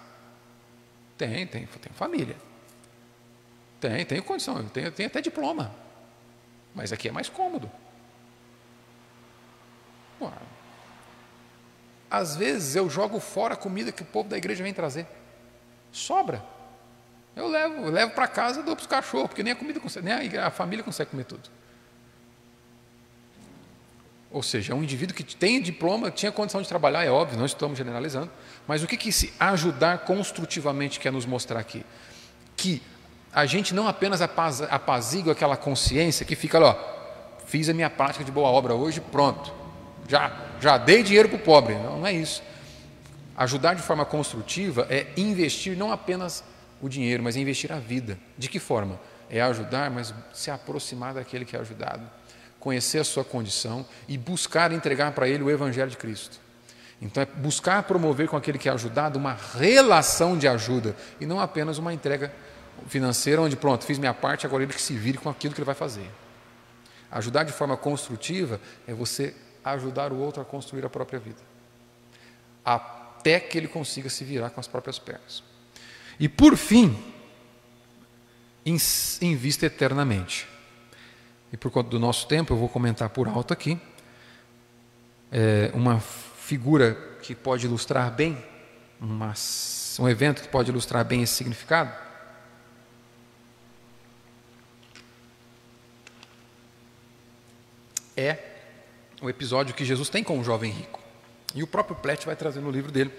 tenho, tenho, tenho família, tenho, tenho condição, eu tenho, tenho até diploma. Mas aqui é mais cômodo. Ué. Às vezes eu jogo fora a comida que o povo da igreja vem trazer. Sobra. Eu levo, eu levo para casa e dou para os cachorros, porque nem a comida consegue, nem a, a família consegue comer tudo. Ou seja, é um indivíduo que tem diploma, tinha condição de trabalhar, é óbvio, não estamos generalizando, mas o que, que esse ajudar construtivamente quer nos mostrar aqui? Que a gente não apenas apazigua aquela consciência que fica, ó, fiz a minha prática de boa obra hoje, pronto, já, já dei dinheiro para o pobre. Não, não é isso. Ajudar de forma construtiva é investir não apenas o dinheiro, mas é investir a vida. De que forma? É ajudar, mas se aproximar daquele que é ajudado, conhecer a sua condição e buscar entregar para ele o Evangelho de Cristo. Então, é buscar promover com aquele que é ajudado uma relação de ajuda e não apenas uma entrega financeira, onde pronto, fiz minha parte, agora ele que se vire com aquilo que ele vai fazer. Ajudar de forma construtiva é você ajudar o outro a construir a própria vida, até que ele consiga se virar com as próprias pernas. E por fim, invista eternamente. E por conta do nosso tempo, eu vou comentar por alto aqui é, uma figura que pode ilustrar bem, uma, um evento que pode ilustrar bem esse significado. é o episódio que Jesus tem com o jovem rico. E o próprio Plet vai trazer no livro dele.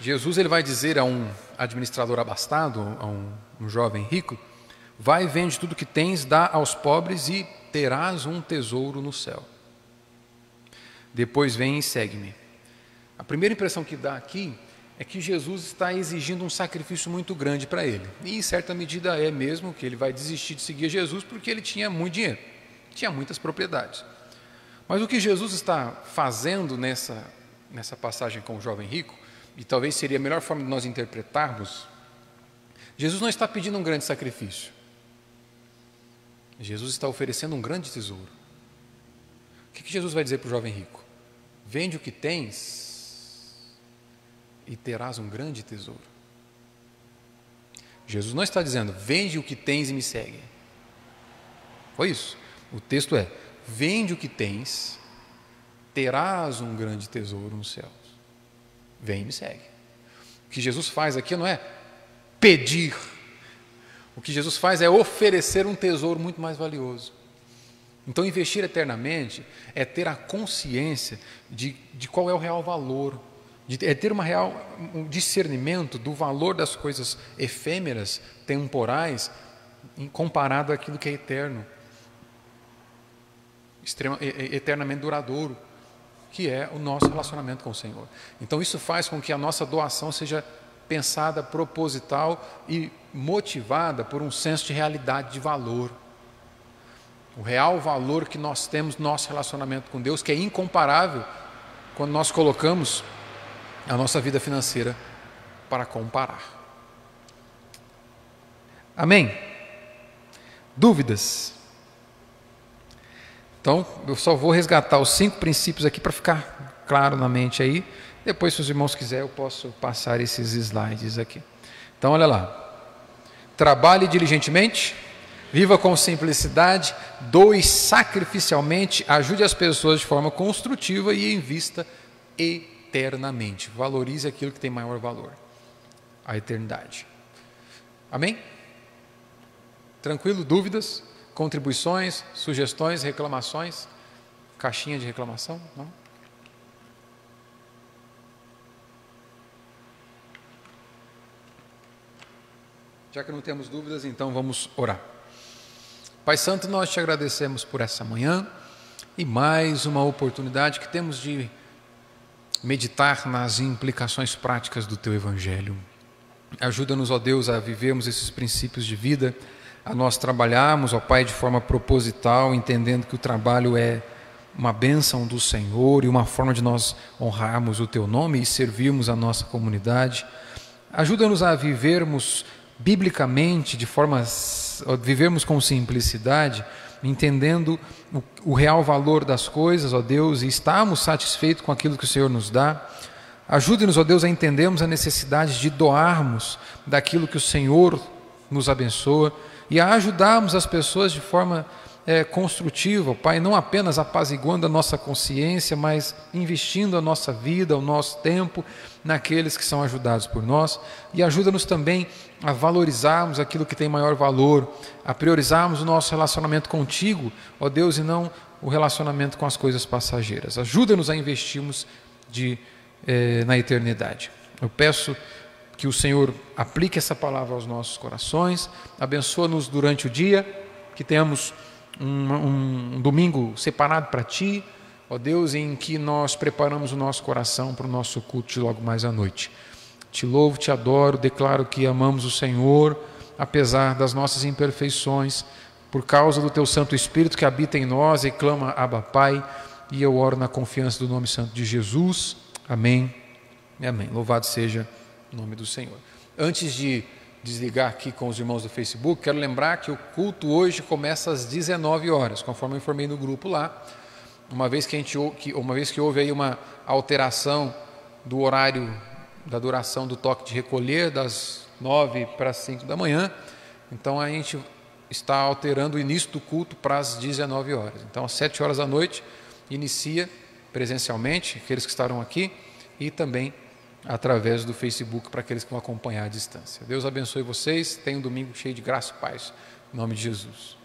Jesus ele vai dizer a um administrador abastado, a um, um jovem rico, vai vende tudo que tens, dá aos pobres e terás um tesouro no céu. Depois vem e segue-me. A primeira impressão que dá aqui é que Jesus está exigindo um sacrifício muito grande para ele. E em certa medida é mesmo que ele vai desistir de seguir Jesus porque ele tinha muito dinheiro tinha muitas propriedades. Mas o que Jesus está fazendo nessa, nessa passagem com o jovem rico, e talvez seria a melhor forma de nós interpretarmos, Jesus não está pedindo um grande sacrifício. Jesus está oferecendo um grande tesouro. O que, que Jesus vai dizer para o jovem rico? Vende o que tens e terás um grande tesouro. Jesus não está dizendo, vende o que tens e me segue. Foi isso. O texto é: vende o que tens, terás um grande tesouro nos céus. Vem e me segue. O que Jesus faz aqui não é pedir. O que Jesus faz é oferecer um tesouro muito mais valioso. Então, investir eternamente é ter a consciência de, de qual é o real valor, de, é ter uma real, um discernimento do valor das coisas efêmeras, temporais, comparado àquilo que é eterno, extrema, eternamente duradouro, que é o nosso relacionamento com o Senhor. Então, isso faz com que a nossa doação seja pensada, proposital e motivada por um senso de realidade, de valor. O real valor que nós temos no nosso relacionamento com Deus, que é incomparável quando nós colocamos a nossa vida financeira para comparar. Amém? Dúvidas? Então, eu só vou resgatar os cinco princípios aqui para ficar claro na mente aí. Depois, se os irmãos quiserem, eu posso passar esses slides aqui. Então, olha lá. Trabalhe diligentemente, viva com simplicidade, doe sacrificialmente, ajude as pessoas de forma construtiva e invista eternamente. Valorize aquilo que tem maior valor a eternidade. Amém? Tranquilo? Dúvidas? Contribuições? Sugestões? Reclamações? Caixinha de reclamação? Não? Já que não temos dúvidas, então vamos orar. Pai Santo, nós te agradecemos por essa manhã e mais uma oportunidade que temos de meditar nas implicações práticas do teu Evangelho. Ajuda-nos, ó Deus, a vivermos esses princípios de vida, a nós trabalharmos, ó Pai, de forma proposital, entendendo que o trabalho é uma bênção do Senhor e uma forma de nós honrarmos o teu nome e servirmos a nossa comunidade. Ajuda-nos a vivermos biblicamente, de forma vivermos com simplicidade, entendendo o, o, real valor das coisas, ó Deus, e estarmos satisfeitos com aquilo que o Senhor nos dá. Ajude-nos, ó Deus, a entendermos a necessidade de doarmos daquilo que o Senhor nos abençoa e a ajudarmos as pessoas de forma é, construtiva, Pai, não apenas apaziguando a nossa consciência, mas investindo a nossa vida, o nosso tempo naqueles que são ajudados por nós e ajuda-nos também a valorizarmos aquilo que tem maior valor, a priorizarmos o nosso relacionamento contigo, ó Deus, e não o relacionamento com as coisas passageiras. Ajuda-nos a investirmos de, eh, na eternidade. Eu peço que o Senhor aplique essa palavra aos nossos corações, abençoa-nos durante o dia, que tenhamos um, um domingo separado para Ti, ó Deus, em que nós preparamos o nosso coração para o nosso culto de logo mais à noite. Te louvo, te adoro, declaro que amamos o Senhor, apesar das nossas imperfeições, por causa do Teu Santo Espírito que habita em nós e clama Abba Pai, e eu oro na confiança do nome santo de Jesus. Amém amém. Louvado seja o nome do Senhor. Antes de desligar aqui com os irmãos do Facebook, quero lembrar que o culto hoje começa às 19 horas, conforme eu informei no grupo lá. Uma vez que, a gente, uma vez que houve aí uma alteração do horário da duração do toque de recolher, das 9 para as 5 da manhã, então a gente está alterando o início do culto para as 19 horas. Então, às 7 horas da noite, inicia presencialmente, aqueles que estarão aqui, e também através do Facebook para aqueles que vão acompanhar à distância. Deus abençoe vocês. Tenham um domingo cheio de graça e paz. Em nome de Jesus.